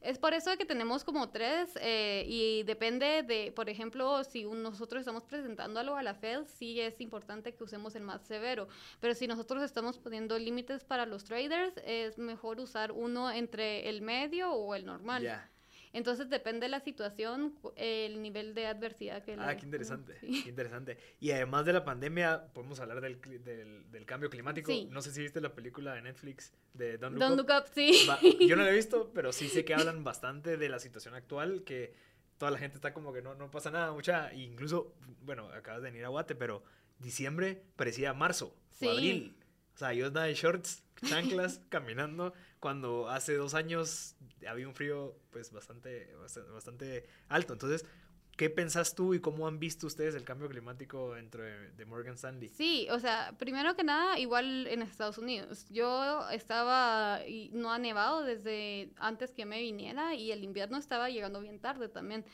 Es por eso que tenemos como tres eh, y depende de, por ejemplo, si nosotros estamos presentando algo a la Fed, sí es importante que usemos el más severo, pero si nosotros estamos poniendo límites para los traders, es mejor usar uno entre el medio o el normal. Entonces depende de la situación, el nivel de adversidad que Ah, le- qué interesante, sí. qué interesante. Y además de la pandemia, podemos hablar del, del, del cambio climático. Sí. No sé si viste la película de Netflix de Don't Look Don't Up. look up, sí. Va- yo no la he visto, pero sí sé que hablan bastante de la situación actual, que toda la gente está como que no, no pasa nada, mucha, incluso, bueno, acabas de venir a Guate, pero diciembre parecía marzo Sí. o abril. O sea, yo andaba en shorts, chanclas, caminando, cuando hace dos años había un frío pues bastante, bastante, bastante alto. Entonces, ¿qué pensás tú y cómo han visto ustedes el cambio climático dentro de, de Morgan Stanley? Sí, o sea, primero que nada, igual en Estados Unidos. Yo estaba, y no ha nevado desde antes que me viniera y el invierno estaba llegando bien tarde también.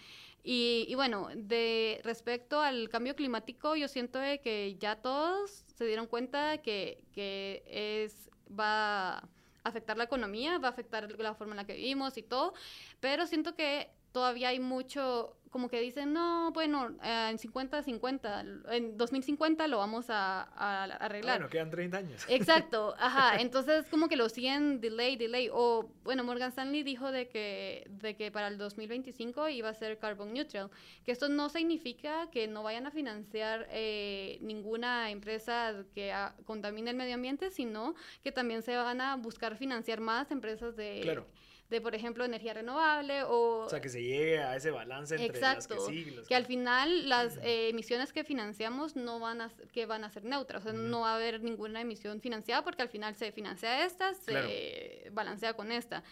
Y, y, bueno, de respecto al cambio climático, yo siento que ya todos se dieron cuenta que, que es, va afectar la economía, va a afectar la forma en la que vivimos y todo, pero siento que todavía hay mucho, como que dicen, no, bueno, eh, en 50-50, en 2050 lo vamos a, a arreglar. Bueno, quedan 30 años. Exacto, ajá, entonces como que lo siguen delay, delay, o bueno, Morgan Stanley dijo de que, de que para el 2025 iba a ser carbon neutral, que esto no significa que no vayan a financiar eh, ninguna empresa que a, contamine el medio ambiente, sino que también se van a buscar financiar más empresas de... Claro de, por ejemplo, energía renovable o... O sea, que se llegue a ese balance entre Exacto, las que sí y las que al final las eh, emisiones que financiamos no van a, que van a ser neutras, o sea, no va a haber ninguna emisión financiada porque al final se financia esta, se Claro. balancea con esta.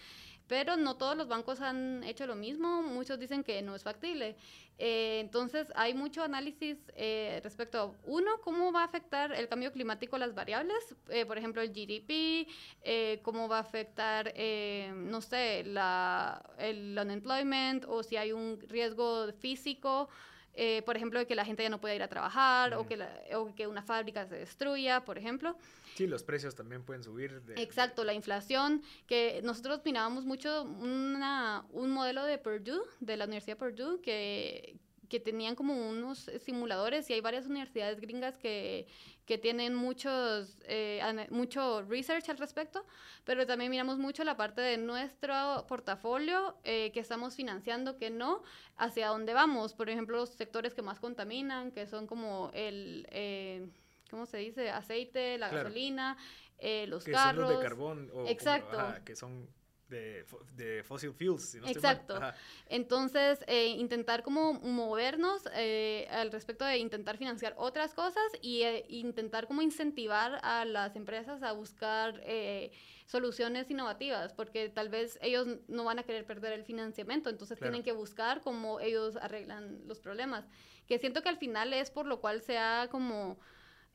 Pero no todos los bancos han hecho lo mismo, muchos dicen que no es factible. Eh, entonces, hay mucho análisis eh, respecto uno, cómo va a afectar el cambio climático las variables, eh, por ejemplo, el GDP, eh, cómo va a afectar, eh, no sé, la, el unemployment o si hay un riesgo físico. Eh, por ejemplo, de que la gente ya no pueda ir a trabajar o, Ujú. que la- o que una fábrica se destruya, por ejemplo. Sí, los precios también pueden subir. de- Exacto, la inflación, que nosotros mirábamos mucho una, un modelo de Purdue, de la Universidad Purdue, que, que tenían como unos simuladores y hay varias universidades gringas que, que tienen muchos, eh, mucho research al respecto, pero también miramos mucho la parte de nuestro portafolio, eh, que estamos financiando, que no, hacia dónde vamos. Por ejemplo, los sectores que más contaminan, que son como el... eh, ¿Cómo se dice? Aceite, la Claro. gasolina, eh, los que carros. son los de carbón. O, como- Exacto. ajá, que son de, de fossil fuels. Si no Exacto. Entonces, eh, intentar como movernos eh, al respecto de intentar financiar otras cosas y eh, intentar como incentivar a las empresas a buscar eh, soluciones innovativas, porque tal vez ellos no van a querer perder el financiamiento, entonces Claro. tienen que buscar cómo ellos arreglan los problemas. Que siento que al final es por lo cual se ha como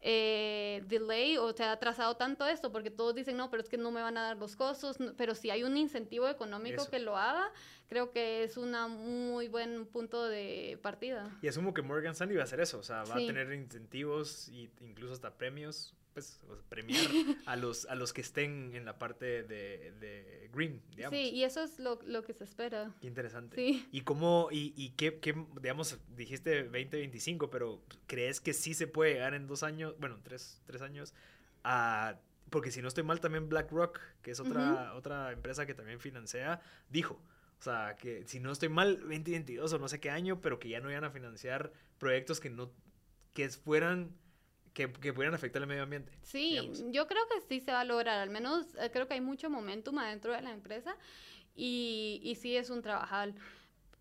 eh, delay o se ha atrasado tanto esto, porque todos dicen, no, pero es que no me van a dar los costos, pero si hay un incentivo económico Eso. que lo haga, creo que es un muy buen punto de partida. Y asumo que Morgan Stanley va a hacer eso. O sea, va Sí. a tener incentivos e incluso hasta premios. Pues, o sea, premiar a los, a los que estén en la parte de, de green, digamos. Sí, y eso es lo, lo que se espera. Qué interesante. Sí. ¿Y cómo, y, y qué, qué, digamos, dijiste 2025, pero crees que sí se puede llegar en dos años, bueno, tres, tres años, a, porque si no estoy mal, también BlackRock, que es otra, otra empresa que también financia, dijo, o sea, que si no estoy mal, 2022 o no sé qué año, pero que ya no iban a financiar proyectos que no, que fueran, que, que pudieran afectar el medio ambiente. Sí, digamos. yo creo que sí se va a lograr, al menos eh, creo que hay mucho momentum adentro de la empresa y, y sí es un trabajal.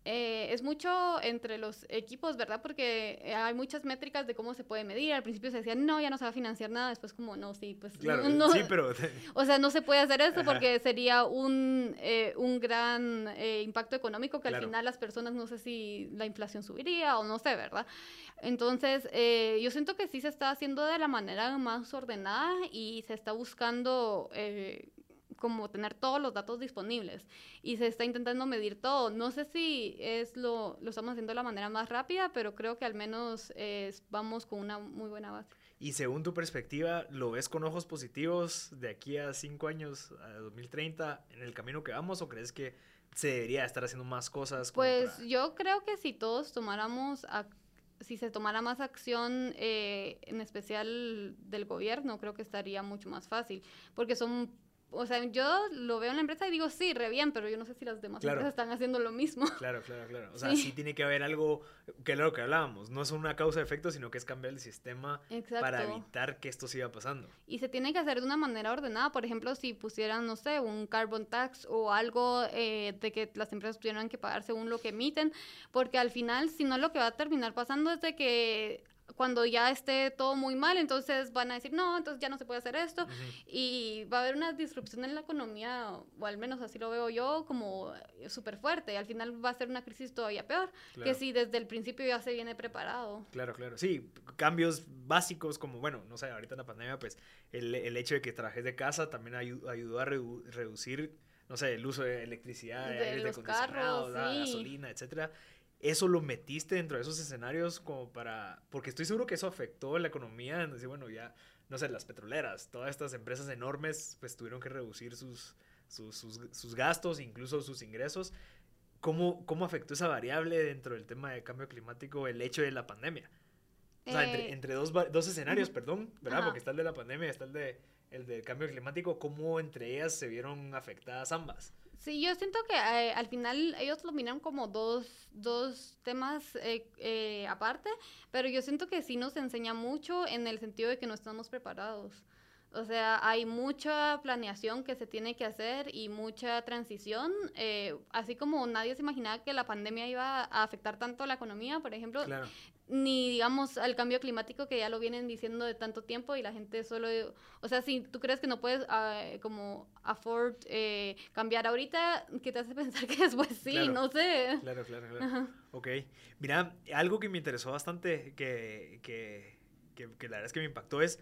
Eh, es mucho entre los equipos, ¿verdad? Porque eh, hay muchas métricas de cómo se puede medir. Al principio se decía, no, ya no se va a financiar nada. Después como, no, sí, pues Claro, no, sí, pero O sea, no se puede hacer eso Ajá. porque sería un, eh, un gran eh, impacto económico que Claro. al final las personas no sé si la inflación subiría o no sé, ¿verdad? Entonces, eh, yo siento que sí se está haciendo de la manera más ordenada y se está buscando eh, como tener todos los datos disponibles y se está intentando medir todo. No sé si es lo, lo estamos haciendo de la manera más rápida, pero creo que al menos eh, vamos con una muy buena base. Y según tu perspectiva, ¿lo ves con ojos positivos de aquí a cinco años, a 2030, en el camino que vamos? ¿O crees que se debería estar haciendo más cosas? Pues para- yo creo que si todos tomáramos, si se tomara más acción, eh, en especial del gobierno, creo que estaría mucho más fácil, porque son, o sea, yo lo veo en la empresa y digo, sí, re bien, pero yo no sé si las demás Claro. empresas están haciendo lo mismo. Claro, claro, claro. O sea, Sí. sí. tiene que haber algo, que es lo que hablábamos, no es una causa-efecto, sino que es cambiar el sistema Exacto. para evitar que esto siga pasando. Y se tiene que hacer de una manera ordenada. Por ejemplo, si pusieran, no sé, un carbon tax o algo eh, de que las empresas tuvieran que pagar según lo que emiten, porque al final, si no, lo que va a terminar pasando es de que cuando ya esté todo muy mal, entonces van a decir, no, entonces ya no se puede hacer esto. Y va a haber una disrupción en la economía, o al menos así lo veo yo, como súper fuerte. Y al final va a ser una crisis todavía peor que si desde el principio ya se viene preparado. Claro, claro. Sí, cambios básicos como, bueno, no sé, ahorita en la pandemia, pues el, el hecho de que trabajes de casa también ayudó a reducir, no sé, el uso de electricidad, de, aire acondicionado, gasolina, etcétera eso lo metiste dentro de esos escenarios como para, porque estoy seguro que eso afectó la economía, decir, bueno, ya, no sé, las petroleras, todas estas empresas enormes, pues tuvieron que reducir sus, sus, sus, gastos, incluso sus ingresos. ¿Cómo, ¿Cómo afectó esa variable dentro del tema de cambio climático el hecho de la pandemia? O sea, entre, eh, entre dos, dos, escenarios, perdón, ¿verdad? Porque está el de la pandemia y está el de el del cambio climático, ¿cómo entre ellas se vieron afectadas ambas? Sí, yo siento que eh, al final ellos lo miran como dos, dos temas eh, eh, aparte, pero yo siento que sí nos enseña mucho en el sentido de que no estamos preparados. O sea, hay mucha planeación que se tiene que hacer y mucha transición. así como nadie se imaginaba que la pandemia iba a afectar tanto a la economía, por ejemplo, claro ni digamos al cambio climático que ya lo vienen diciendo de tanto tiempo y la gente solo, o sea, si tú crees que no puedes ah, como afford eh, cambiar ahorita, ¿qué te hace pensar que después sí? no sé. Claro, claro, claro. Ok. Mira, algo que me interesó bastante, que, que, que, la verdad es que me impactó es,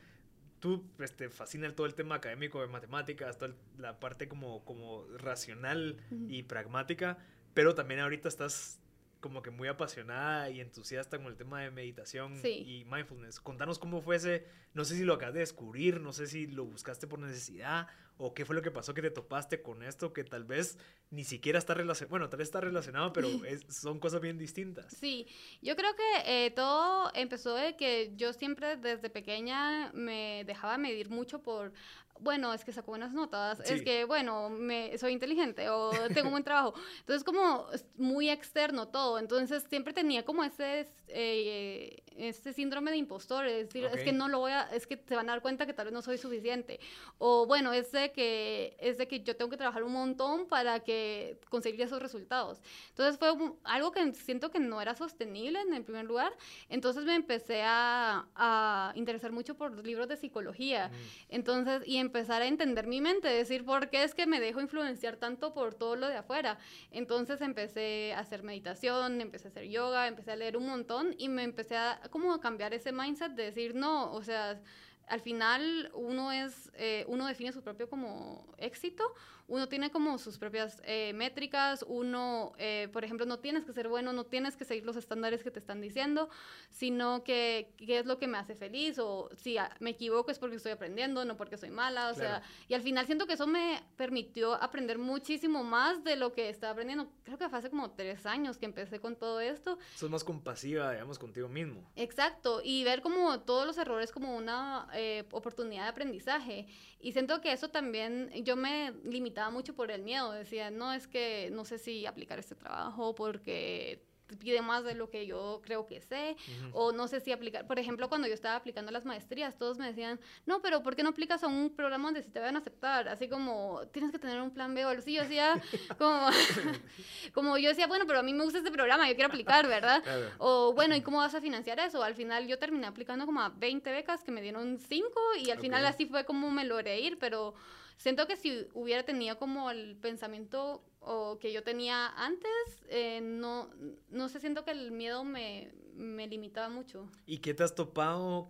tú pues, te fascina todo el tema académico de matemáticas, toda la parte como, como racional y pragmática, pero también ahorita estás como que muy apasionada y entusiasta con el tema de meditación y mindfulness. Contanos cómo fue ese, no sé si lo acabas de descubrir, no sé si lo buscaste por necesidad o qué fue lo que pasó que te topaste con esto que tal vez ni siquiera está relacionado, bueno, tal vez está relacionado, pero son cosas bien distintas. Sí, yo creo que eh, todo empezó de que yo siempre desde pequeña me dejaba medir mucho por bueno, es que saco buenas notas, es que, bueno, me, soy inteligente o tengo un buen trabajo. Entonces, como muy externo todo. Entonces, siempre tenía como ese, eh, este síndrome de impostor, es decir, es que no lo voy a, es que se van a dar cuenta que tal vez no soy suficiente. O, bueno, es de que, es de que yo tengo que trabajar un montón para que conseguir esos resultados. Entonces, fue algo que siento que no era sostenible en el primer lugar. Entonces, me empecé a, a interesar mucho por libros de psicología. Mm. Entonces, y empezar a entender mi mente, decir, ¿por qué es que me dejo influenciar tanto por todo lo de afuera? Entonces empecé a hacer meditación, empecé a hacer yoga, empecé a leer un montón y me empecé a como cambiar ese mindset de decir, no, o sea, al final uno es, eh, uno define su propio como éxito, uno tiene como sus propias eh, métricas, uno, eh, por ejemplo, no tienes que ser bueno, no tienes que seguir los estándares que te están diciendo, sino que qué es lo que me hace feliz o si me equivoco es porque estoy aprendiendo, no porque soy mala, o sea, y al final siento que eso me permitió aprender muchísimo más de lo que estaba aprendiendo. Creo que fue hace como tres años que empecé con todo esto. Sos más compasiva, digamos, contigo mismo. Exacto, y ver como todos los errores como una eh, oportunidad de aprendizaje. Y siento que eso también, yo me limitaba mucho por el miedo, decía, no es que no sé si aplicar este trabajo porque pide más de lo que yo creo que sé, o no sé si aplicar, por ejemplo, cuando yo estaba aplicando las maestrías, todos me decían, no, pero ¿por qué no aplicas a un programa donde sí te van a aceptar? Así como, tienes que tener un plan B o algo así, yo decía, como, como yo decía, bueno, pero a mí me gusta este programa, yo quiero aplicar, ¿verdad? O bueno, ¿y cómo vas a financiar eso? Al final yo terminé aplicando como a 20 becas que me dieron 5 y al final así fue como me logré ir, pero siento que si hubiera tenido como el pensamiento o que yo tenía antes, eh, no, no sé, siento que el miedo me, me limitaba mucho. ¿Y qué te has topado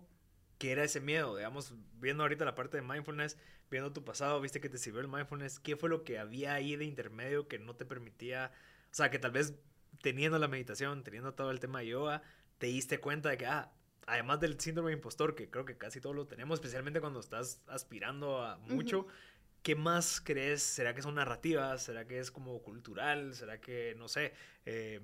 ¿Qué era ese miedo? Digamos, viendo ahorita la parte de mindfulness, viendo tu pasado, viste que te sirvió el mindfulness, ¿qué fue lo que había ahí de intermedio que no te permitía, o sea, que tal vez teniendo la meditación, teniendo todo el tema de yoga, te diste cuenta de que, ah, además del síndrome de impostor, que creo que casi todos lo tenemos, especialmente cuando estás aspirando a mucho, ¿Qué más crees? ¿Será que son narrativas? ¿Será que es como cultural? ¿Será que, no sé, eh,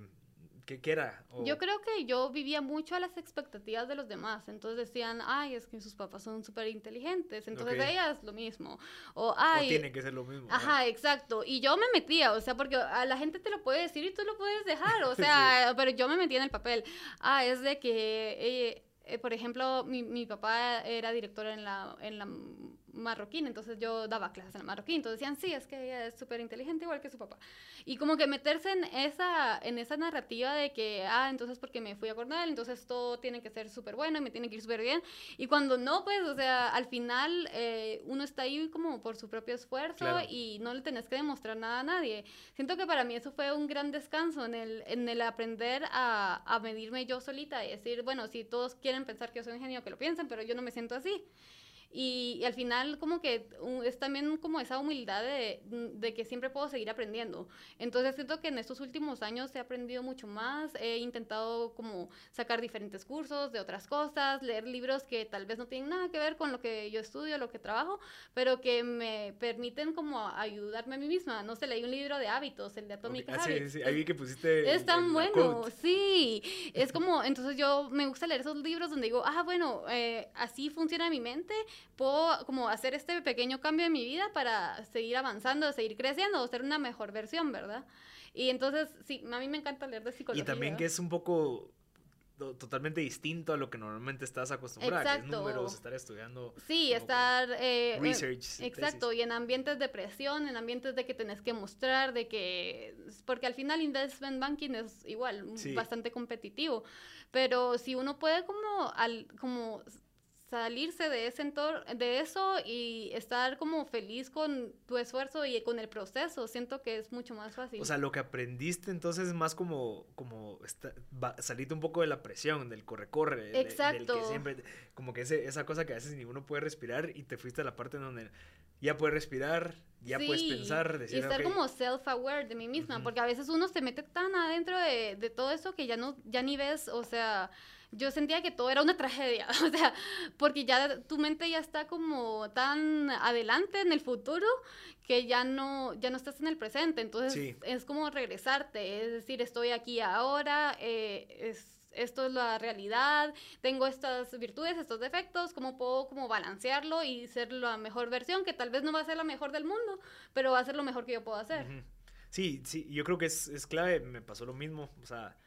¿qué, era? Yo creo que yo vivía mucho a las expectativas de los demás. Entonces decían, ay, es que sus papás son súper inteligentes. Entonces ellas lo mismo. O, ay. O tiene que ser lo mismo. Ajá, exacto. Y yo me metía, o sea, porque a la gente te lo puede decir y tú lo puedes dejar. O sea, pero yo me metía en el papel. Ah, es de que. Eh, eh, por ejemplo, mi, mi, papá era director en la, en la marroquín, entonces yo daba clases en el marroquín, entonces decían, sí, es que ella es súper inteligente igual que su papá. Y como que meterse en esa, en esa narrativa de que, ah, entonces porque me fui a Cornell, entonces todo tiene que ser súper bueno y me tiene que ir súper bien. Y cuando no, pues, o sea, al final eh, uno está ahí como por su propio esfuerzo Claro. y no le tenés que demostrar nada a nadie. Siento que para mí eso fue un gran descanso en el, en el aprender a, a medirme yo solita y decir, bueno, si todos quieren pensar que yo soy un genio, que lo piensen, pero yo no me siento así. Y, y al final como que es también como esa humildad de, de que siempre puedo seguir aprendiendo. Entonces siento que en estos últimos años he aprendido mucho más, he intentado como sacar diferentes cursos de otras cosas, leer libros que tal vez no tienen nada que ver con lo que yo estudio, lo que trabajo, pero que me permiten como ayudarme a mí misma. No sé, leí un libro de hábitos, el de Atomic Ah, sí, Habits. sí, ahí vi que pusiste. Es tan bueno, sí. Es como, entonces yo me gusta leer esos libros donde digo, ah, bueno, eh, así funciona mi mente, puedo como hacer este pequeño cambio en mi vida para seguir avanzando, seguir creciendo o ser una mejor versión, ¿verdad? Y entonces, sí, a mí me encanta leer de Y psicología. también que es un poco to- totalmente distinto a lo que normalmente estás acostumbrada, que es Exacto. números, estar estudiando. Sí, estar... eh, eh, research, Exacto, y en ambientes de presión, en ambientes de que tenés que mostrar, de que... Porque al final investment banking es igual, Sí. bastante competitivo. Pero si uno puede como, al, como salirse de ese entorno, de eso y estar como feliz con tu esfuerzo y con el proceso, siento que es mucho más fácil. O sea, lo que aprendiste entonces es más como, como esta- va- salirte un poco de la presión, del corre-corre. de- del que Exacto. siempre, como que ese- esa cosa que a veces ni uno puede respirar y te fuiste a la parte en donde ya puedes respirar, ya puedes pensar, decir, y estar como self-aware de mí misma, porque a veces uno se mete tan adentro de, de todo eso que ya no, ya ni ves, o sea, yo sentía que todo era una tragedia, o sea, porque ya tu mente ya está como tan adelante en el futuro que ya no, ya no estás en el presente, entonces Sí. es como regresarte, es decir, estoy aquí ahora, eh, es esto es la realidad, tengo estas virtudes, estos defectos, cómo puedo como balancearlo y ser la mejor versión, que tal vez no va a ser la mejor del mundo, pero va a ser lo mejor que yo puedo hacer. Sí, sí, yo creo que es, es clave, me pasó lo mismo, o sea,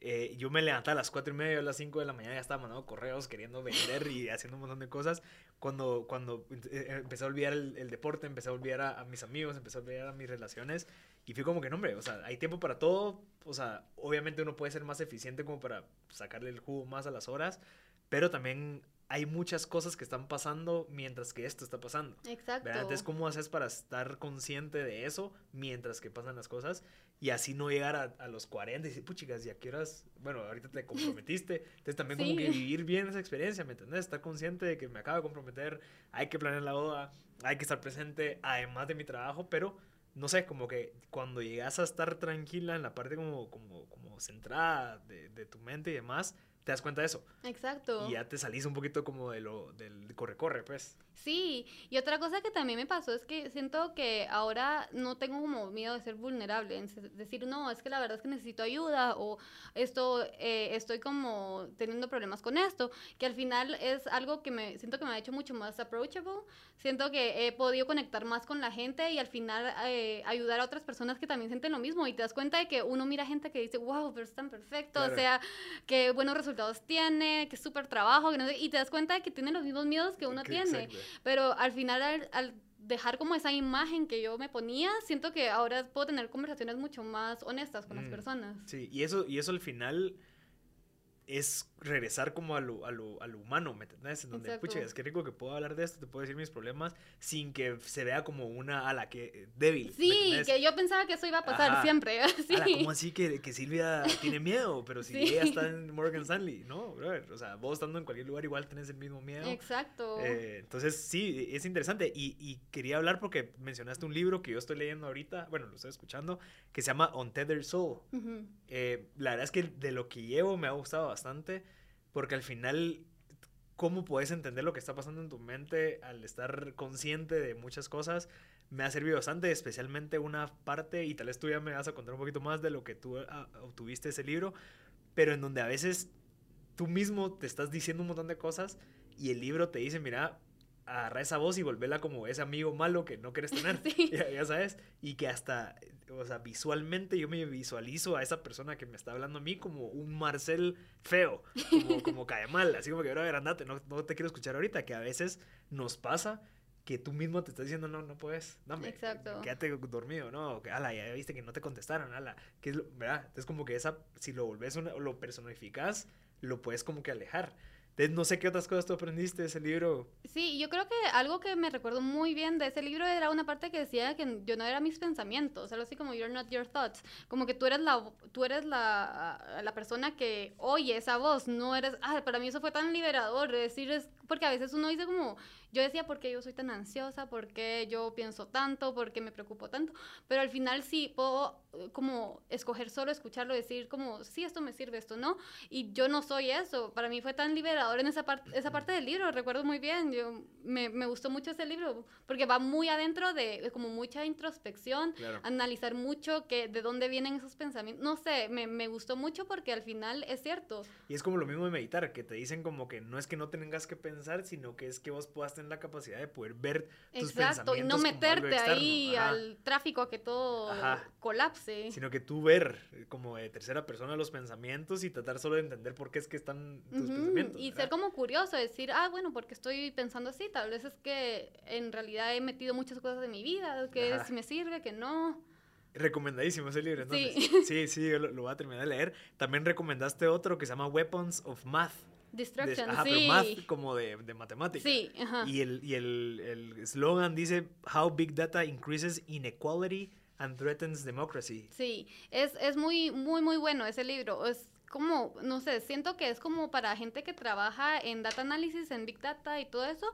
eh, yo me levantaba a las cuatro y media, a las 5 de la mañana ya estaba mandando correos, queriendo vender y haciendo un montón de cosas, cuando, cuando eh, empecé a olvidar el, el deporte, empecé a olvidar a, a mis amigos, empecé a olvidar a mis relaciones, y fui como que, no, hombre, o sea, hay tiempo para todo, o sea, obviamente uno puede ser más eficiente como para sacarle el jugo más a las horas, pero también hay muchas cosas que están pasando mientras que esto está pasando. Exacto. ¿verdad? Entonces, ¿cómo haces para estar consciente de eso mientras que pasan las cosas? Y así no llegar a, a los 40 y decir, puchicas, ya que horas, bueno, ahorita te comprometiste. Entonces, también como que vivir bien esa experiencia, ¿me entendés? Estar consciente de que me acabo de comprometer, hay que planear la boda, hay que estar presente, además de mi trabajo, pero no sé, como que cuando llegas a estar tranquila en la parte como, como, como centrada de, de tu mente y demás, te das cuenta de eso. Exacto. Y ya te salís un poquito como de lo, del corre-corre, pues. Sí, y otra cosa que también me pasó es que siento que ahora no tengo como miedo de ser vulnerable, en decir, no, es que la verdad es que necesito ayuda o esto, eh, estoy como teniendo problemas con esto, que al final es algo que me siento que me ha hecho mucho más approachable, siento que he podido conectar más con la gente y al final eh, ayudar a otras personas que también sienten lo mismo y te das cuenta de que uno mira gente que dice, wow, pero es tan perfecto, Claro. o sea, qué buenos resultados tiene, qué súper trabajo, que no sé, y te das cuenta de que tiene los mismos miedos que uno tiene. Pero al final, al, al dejar como esa imagen que yo me ponía, siento que ahora puedo tener conversaciones mucho más honestas con Mm. las personas. Sí, y eso, y eso al final es regresar como a lo, a lo, a lo humano, ¿me entendés? En donde, Exacto. pucha, es que rico que puedo hablar de esto, te puedo decir mis problemas sin que se vea como una ala que eh, débil. ¿me Sí, entendés? que yo pensaba que eso iba a pasar Ajá. siempre. Sí. Ala, ¿cómo así que, que Silvia tiene miedo? Pero si Sí. ella está en Morgan Stanley, ¿no? brother? O sea, vos estando en cualquier lugar igual tenés el mismo miedo. Exacto. Eh, entonces, sí, es interesante. Y, y quería hablar porque mencionaste un libro que yo estoy leyendo ahorita, bueno, lo estoy escuchando, que se llama Untethered Soul. Ujú. Eh, la verdad es que de lo que llevo me ha gustado bastante, porque al final, cómo puedes entender lo que está pasando en tu mente al estar consciente de muchas cosas, me ha servido bastante, especialmente una parte, y tal vez tú ya me vas a contar un poquito más de lo que tú ah, obtuviste ese libro, pero en donde a veces tú mismo te estás diciendo un montón de cosas y el libro te dice, mira, agarra esa voz y volvela como ese amigo malo que no quieres tener, Sí. ya, ya sabes, y que hasta, o sea, visualmente yo me visualizo a esa persona que me está hablando a mí como un Marcel feo, como, como cae mal, así como que, brother, andate, no, no te quiero escuchar ahorita, que a veces nos pasa que tú mismo te estás diciendo, no, no puedes, no, me, Exacto. quédate dormido, no, que, ala, ya viste que no te contestaron, ala, que es lo, ¿verdad? Entonces como que esa, si lo volvés, una, lo personificas, lo puedes como que alejar. No sé qué otras cosas tú aprendiste de ese libro. Sí, yo creo que algo que me recuerdo muy bien de ese libro era una parte que decía que yo no era mis pensamientos, algo así como you're not your thoughts, como que tú eres la tú eres la, la persona que oye esa voz, no eres, ah, para mí eso fue tan liberador, decir porque a veces uno dice como yo decía, ¿por qué yo soy tan ansiosa? ¿Por qué yo pienso tanto? ¿Por qué me preocupo tanto? Pero al final sí puedo eh, como escoger solo escucharlo, decir como, sí, esto me sirve, esto no. Y yo no soy eso. Para mí fue tan liberador en esa, parte esa parte del libro, recuerdo muy bien. Yo, me, me, gustó mucho ese libro porque va muy adentro de como mucha introspección, claro. analizar mucho que, de dónde vienen esos pensamientos. No sé, me, me gustó mucho porque al final es cierto. Y es como lo mismo de meditar, que te dicen como que no es que no tengas que pensar, sino que es que vos puedas tener la capacidad de poder ver tus Exacto, y no meterte ahí Ajá. al tráfico a que todo Ajá. colapse. Sino que tú ver eh, como de tercera persona los pensamientos y tratar solo de entender por qué es que están tus uh -huh. pensamientos. Y ¿verdad? ser como curioso, decir, ah, bueno, porque estoy pensando así, tal vez es que en realidad he metido muchas cosas de mi vida, que Ajá. si me sirve, que no. Recomendadísimo ese libro, entonces. Sí, sí, sí yo lo, lo voy a terminar de leer. También recomendaste otro que se llama Weapons of Math. Destruction, de, ajá, sí. pero math como de, de matemáticas. Sí, ajá. Y el y el, el slogan dice How Big Data Increases Inequality and Threatens Democracy. Sí, es, es muy, muy, muy bueno ese libro. Es como, no sé, siento que es como para gente que trabaja en data análisis, en big data y todo eso,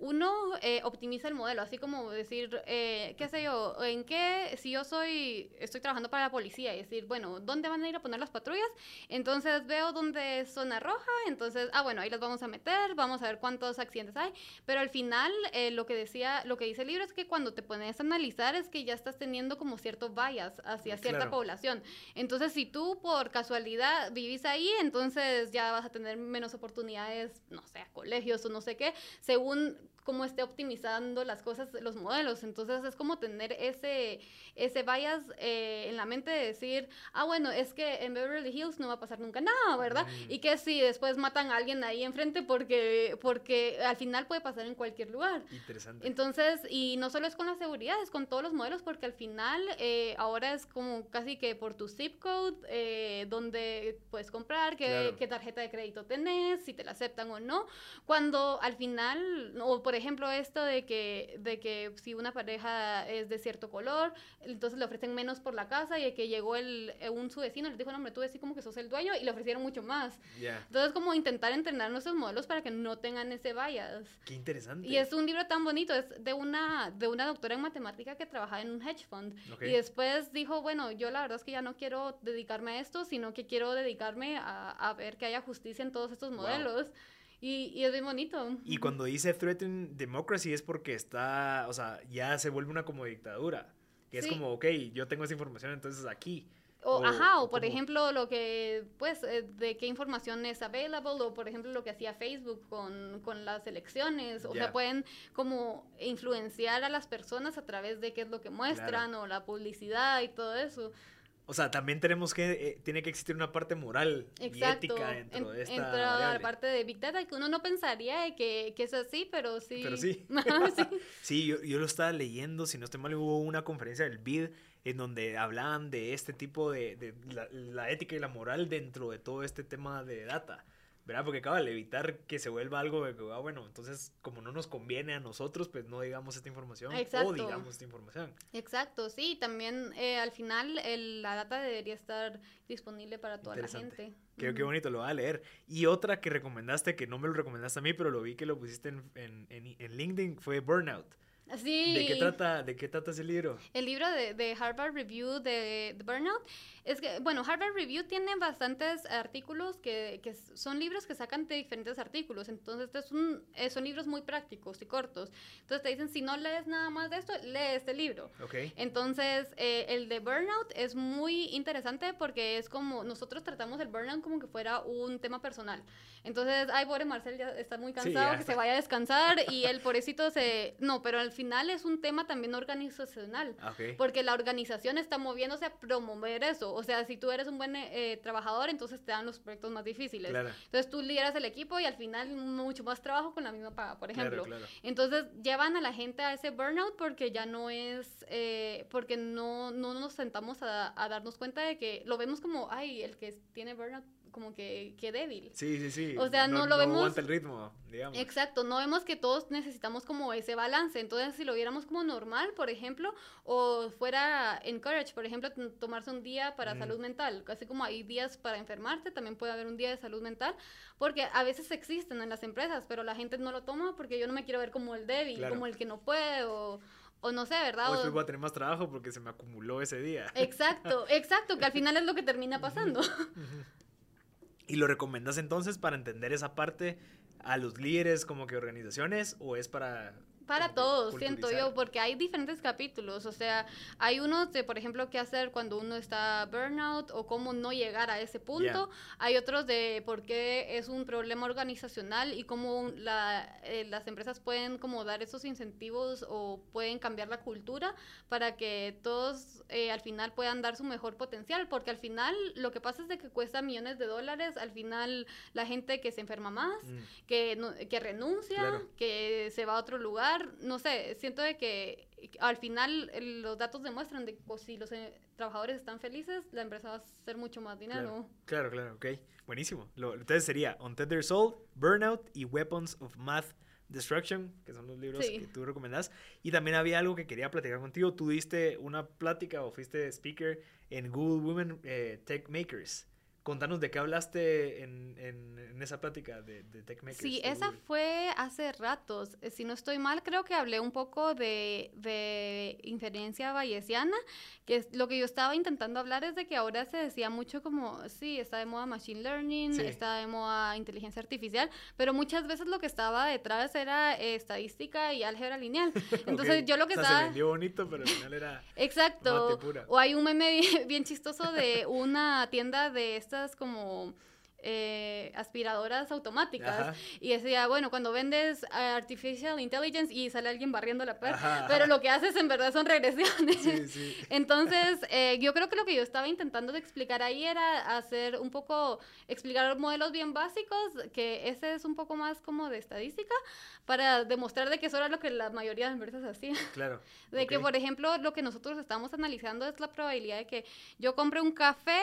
uno eh, optimiza el modelo, así como decir, eh, qué sé yo, en qué, si yo soy, estoy trabajando para la policía y decir, bueno, ¿dónde van a ir a poner las patrullas? Entonces veo dónde es zona roja, entonces, ah, bueno, ahí las vamos a meter, vamos a ver cuántos accidentes hay, pero al final eh, lo que decía, lo que dice el libro es que cuando te pones a analizar es que ya estás teniendo como cierto bias hacia cierta población. Entonces, si tú por casualidad vivís ahí, entonces ya vas a tener menos oportunidades, no sé, a colegios o no sé qué, según cómo esté optimizando las cosas, los modelos. Entonces es como tener ese, ese bias eh, en la mente de decir, ah, bueno, es que en Beverly Hills no va a pasar nunca nada, ¿verdad? Mm. Y que si después matan a alguien ahí enfrente porque, porque al final puede pasar en cualquier lugar. Interesante. Entonces, y no solo es con la seguridad, es con todos los modelos, porque al final eh, ahora es como casi que por tu zip code, eh, donde puedes comprar, qué, Claro. qué tarjeta de crédito tenés, si te la aceptan o no. Cuando al final, o por ejemplo esto de que, de que si una pareja es de cierto color, entonces le ofrecen menos por la casa y de que llegó el, eh, un su vecino, les dijo, no, hombre, tú decís como que sos el dueño y le ofrecieron mucho más. Ya. Entonces, como intentar entrenar nuestros modelos para que no tengan ese bias. Qué interesante. Y es un libro tan bonito, es de una, de una doctora en matemática que trabajaba en un hedge fund. Ok. Y después dijo, bueno, yo la verdad es que ya no quiero dedicarme a esto, sino que quiero dedicarme a, a ver que haya justicia en todos estos Wow. Y, y es bien bonito. Y cuando dice threaten democracy es porque está, o sea, ya se vuelve una como dictadura. Que es como, ok, yo tengo esa información, entonces aquí. O, o- ajá, o o por como- ejemplo, lo que, pues, eh, de qué información es available, o por ejemplo, lo que hacía Facebook con, con las elecciones, o sea, pueden como influenciar a las personas a través de qué es lo que muestran, o la publicidad y todo eso. O sea, también tenemos que, eh, tiene que existir una parte moral Exacto. y ética dentro En- de esta entra la parte de Big Data, que uno no pensaría de que, que es así, pero sí. Pero sí. sí. Sí, yo, yo lo estaba leyendo, si no estoy mal, hubo una conferencia del BID en donde hablaban de este tipo de, de la, la ética y la moral dentro de todo este tema de data. ¿Verdad? Porque acaba de evitar que se vuelva algo de que, ah, bueno, entonces como no nos conviene a nosotros, pues no digamos esta información Exacto. o digamos esta información. Exacto, sí, también eh, al final el- la data debería estar disponible para toda la gente. Qué, qué Ujú. bonito, lo voy a leer. Y otra que recomendaste, que no me lo recomendaste a mí, pero lo vi que lo pusiste en, en, en- en LinkedIn, fue Burnout. Sí. ¿De qué trata, de qué trata ese libro? El libro de, de Harvard Review de, de Burnout es que, bueno, Harvard Review tiene bastantes artículos que, que son libros que sacan de diferentes artículos. Entonces, este es un- eh, son libros muy prácticos y cortos. Entonces, te dicen, si no lees nada más de esto, lee este libro. Ok. Entonces, eh, el de burnout es muy interesante porque es como, nosotros tratamos el burnout como que fuera un tema personal. Entonces, ay, pobre Marcel ya está muy cansado, ya que se vaya a descansar y el pobrecito se... No, pero al final es un tema también organizacional. Ah. Porque la organización está moviéndose a promover eso. O sea, si tú eres un buen eh, trabajador, entonces te dan los proyectos más difíciles. Claro. Entonces tú lideras el equipo y al final mucho más trabajo con la misma paga, por Claro, ejemplo. claro. Entonces llevan a la gente a ese burnout porque ya no es, eh, porque no, no nos sentamos a, a darnos cuenta de que lo vemos como, ay, el que tiene burnout, como que, que débil. Sí, sí, sí. O sea, no lo vemos- aguanta el ritmo, digamos. Exacto, no vemos que todos necesitamos como ese balance. Entonces, si lo viéramos como normal, por ejemplo, o fuera encourage, por ejemplo, tomarse un día para Mm. salud mental, así como hay días para enfermarte, también puede haber un día de salud mental, porque a veces existen en las empresas, pero la gente no lo toma porque yo no me quiero ver como el débil, Claro. como el que no puede, o, o no sé, ¿verdad? Después voy a tener más trabajo porque se me acumuló ese día. Exacto, exacto, que al final es lo que termina pasando. ¿Y lo recomiendas entonces para entender esa parte a los líderes como que organizaciones o es para... Para todos, siento yo, porque hay diferentes capítulos. O sea, hay unos de, por ejemplo, qué hacer cuando uno está burnout o cómo no llegar a ese punto. Hay otros de por qué es un problema organizacional y cómo la, eh, las empresas pueden como dar esos incentivos o pueden cambiar la cultura para que todos eh, al final puedan dar su mejor potencial. Porque al final lo que pasa es de que cuesta millones de dólares. Al final la gente que se enferma más, Mm, que, no- que renuncia, Claro. que se va a otro lugar, no sé, siento de que al final el- los datos demuestran de que pues, si los eh, trabajadores están felices, la empresa va a hacer mucho más dinero. Claro, claro, ok. Buenísimo. Lo- entonces sería Untethered Soul, Burnout y Weapons of Math Destruction, que son los libros Sí. que tú recomendás. Y también había algo que quería platicar contigo. Tú diste una plática o fuiste speaker en Google Women eh, Tech Makers. Contanos de qué hablaste en, en- en esa plática de, de Tech Makers. Sí, de esa Google. fue hace ratos. Eh, Si no estoy mal, creo que hablé un poco de, de inferencia bayesiana, que es lo que yo estaba intentando hablar es de que ahora se decía mucho como, sí, está de moda machine learning, Sí. está de moda inteligencia artificial, pero muchas veces lo que estaba detrás era eh, estadística y álgebra lineal. Entonces Ok. yo lo que O sea, estaba... se vendió bonito, pero al final era... Exacto. Mate pura. O hay un meme bien, bien chistoso de una tienda de estas como eh, aspiradoras automáticas. Ajá. Y decía, bueno, cuando vendes ah, artificial intelligence y sale alguien barriendo la Ajá, pero lo que haces en verdad son regresiones. Sí, sí. Entonces, eh, yo creo que lo que yo estaba intentando de explicar ahí era hacer un poco, explicar modelos bien básicos, que ese es un poco más como de estadística, para demostrar de que eso era lo que la mayoría de empresas hacían. Claro. De que, ok. por ejemplo, lo que nosotros estamos analizando es la probabilidad de que yo compre un café,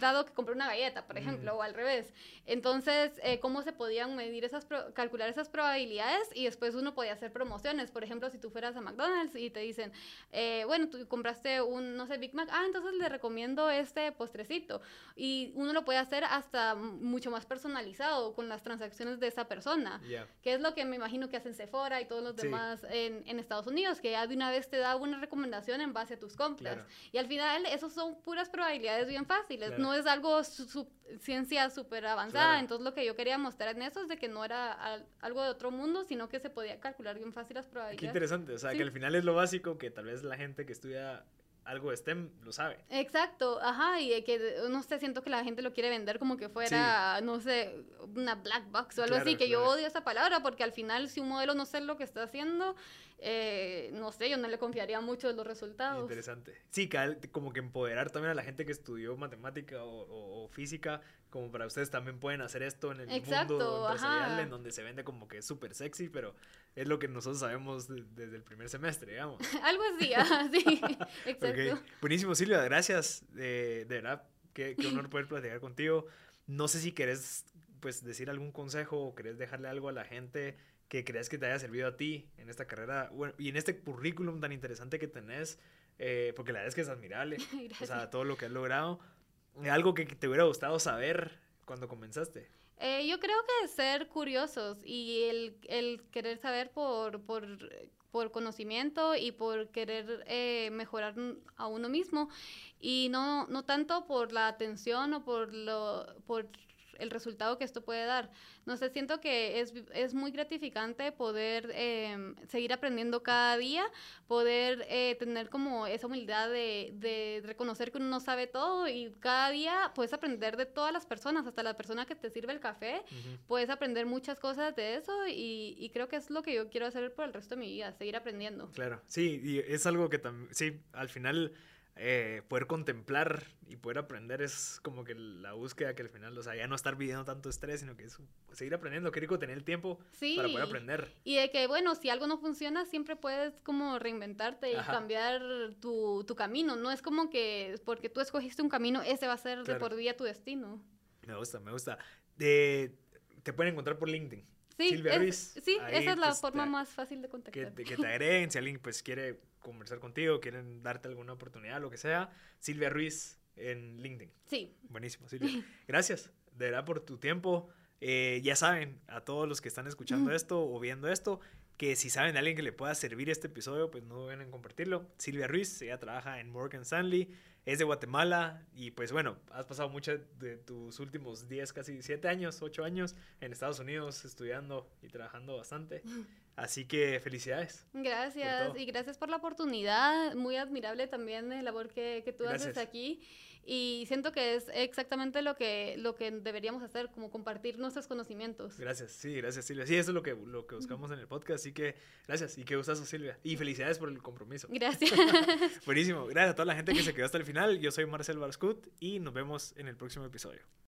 dado que compré una galleta, por ejemplo, Mm. o al revés. Entonces, eh, ¿cómo se podían medir esas, calcular esas probabilidades? Y después uno podía hacer promociones. Por ejemplo, si tú fueras a McDonald's y te dicen, eh, bueno, tú compraste un, no sé, Big Mac, ah, entonces le recomiendo este postrecito. Y uno lo puede hacer hasta mucho más personalizado con las transacciones de esa persona Ya. que es lo que me imagino que hacen Sephora y todos los Sí. demás en, en Estados Unidos, que ya de una vez te da una recomendación en base a tus compras. Claro. Y al final, esos son puras probabilidades bien fáciles, Claro. no es algo su- su- ciencia súper avanzada. Claro. Entonces, lo que yo quería mostrar en eso es de que no era al- algo de otro mundo, sino que se podía calcular bien fácil las Qué probabilidades. interesante. O sea, Sí. que al final es lo básico que tal vez la gente que estudia algo de STEM lo sabe. Exacto, ajá, y que no sé, siento que la gente lo quiere vender como que fuera, no sé, una black box o algo Claro, así, que yo odio esa palabra porque al final si un modelo no sé lo que está haciendo, eh, no sé, yo no le confiaría mucho de los resultados. Interesante. Sí, como que empoderar también a la gente que estudió matemática o, o- o física, como para ustedes también pueden hacer esto en el Exacto, mundo empresarial, ajá. en donde se vende como que es súper sexy, pero es lo que nosotros sabemos de- desde el primer semestre, digamos. algo así, ajá, sí, exacto. Ok. Buenísimo, Silvia, gracias. De, de verdad, qué, qué honor poder platicar contigo. No sé si querés pues, decir algún consejo o querés dejarle algo a la gente que creas que te haya servido a ti en esta carrera bueno, y en este currículum tan interesante que tenés, eh, porque la verdad es que es admirable. O sea, todo lo que has logrado. Eh, Algo que te hubiera gustado saber cuando comenzaste. Eh, yo creo que ser curiosos y el, el querer saber por, por, por conocimiento y por querer eh, mejorar a uno mismo y no, no tanto por la atención o por, lo, por el resultado que esto puede dar. No sé, siento que es, es muy gratificante poder eh, seguir aprendiendo cada día, poder eh, tener como esa humildad de, de, reconocer que uno no sabe todo y cada día puedes aprender de todas las personas, hasta la persona que te sirve el café, uh -huh. puedes aprender muchas cosas de eso y, y, creo que es lo que yo quiero hacer por el resto de mi vida, seguir aprendiendo. Claro, sí, y es algo que también, sí, al final eh, poder contemplar y poder aprender es como que la búsqueda que al final, o sea, ya no estar viviendo tanto estrés, sino que es seguir aprendiendo, qué rico tener el tiempo sí, para poder aprender. Y de que, bueno, si algo no funciona, siempre puedes como reinventarte y Ajá. cambiar tu, tu, camino, no es como que porque tú escogiste un camino, ese va a ser claro. de por vida tu destino. Me gusta, me gusta. De, te pueden encontrar por LinkedIn. Sí, Silvia es, Ruiz. Sí, Ahí, esa es la pues, forma te, más fácil de contactar. Que, que, te agreguen, si alguien pues quiere conversar contigo, quieren darte alguna oportunidad, lo que sea. Silvia Ruiz en LinkedIn. Sí. Buenísimo, Silvia. Gracias, de verdad, por tu tiempo. Eh, ya saben, a todos los que están escuchando esto o viendo esto, que si saben de alguien que le pueda servir este episodio, pues no duden en compartirlo. Silvia Ruiz, ella trabaja en Morgan Stanley, es de Guatemala y pues bueno, has pasado muchos de tus últimos 10, casi 7 años, 8 años en Estados Unidos estudiando y trabajando bastante. Así que felicidades. Gracias y gracias por la oportunidad. Muy admirable también la labor que, que tú gracias. haces aquí. Y siento que es exactamente lo que, lo que deberíamos hacer, como compartir nuestros conocimientos. Gracias, sí, gracias Silvia. Sí, eso es lo que, lo que buscamos en el podcast, así que gracias y qué gustazo Silvia. Y felicidades por el compromiso. Gracias. Buenísimo, gracias a toda la gente que se quedó hasta el final. Yo soy Marcel Barscut y nos vemos en el próximo episodio.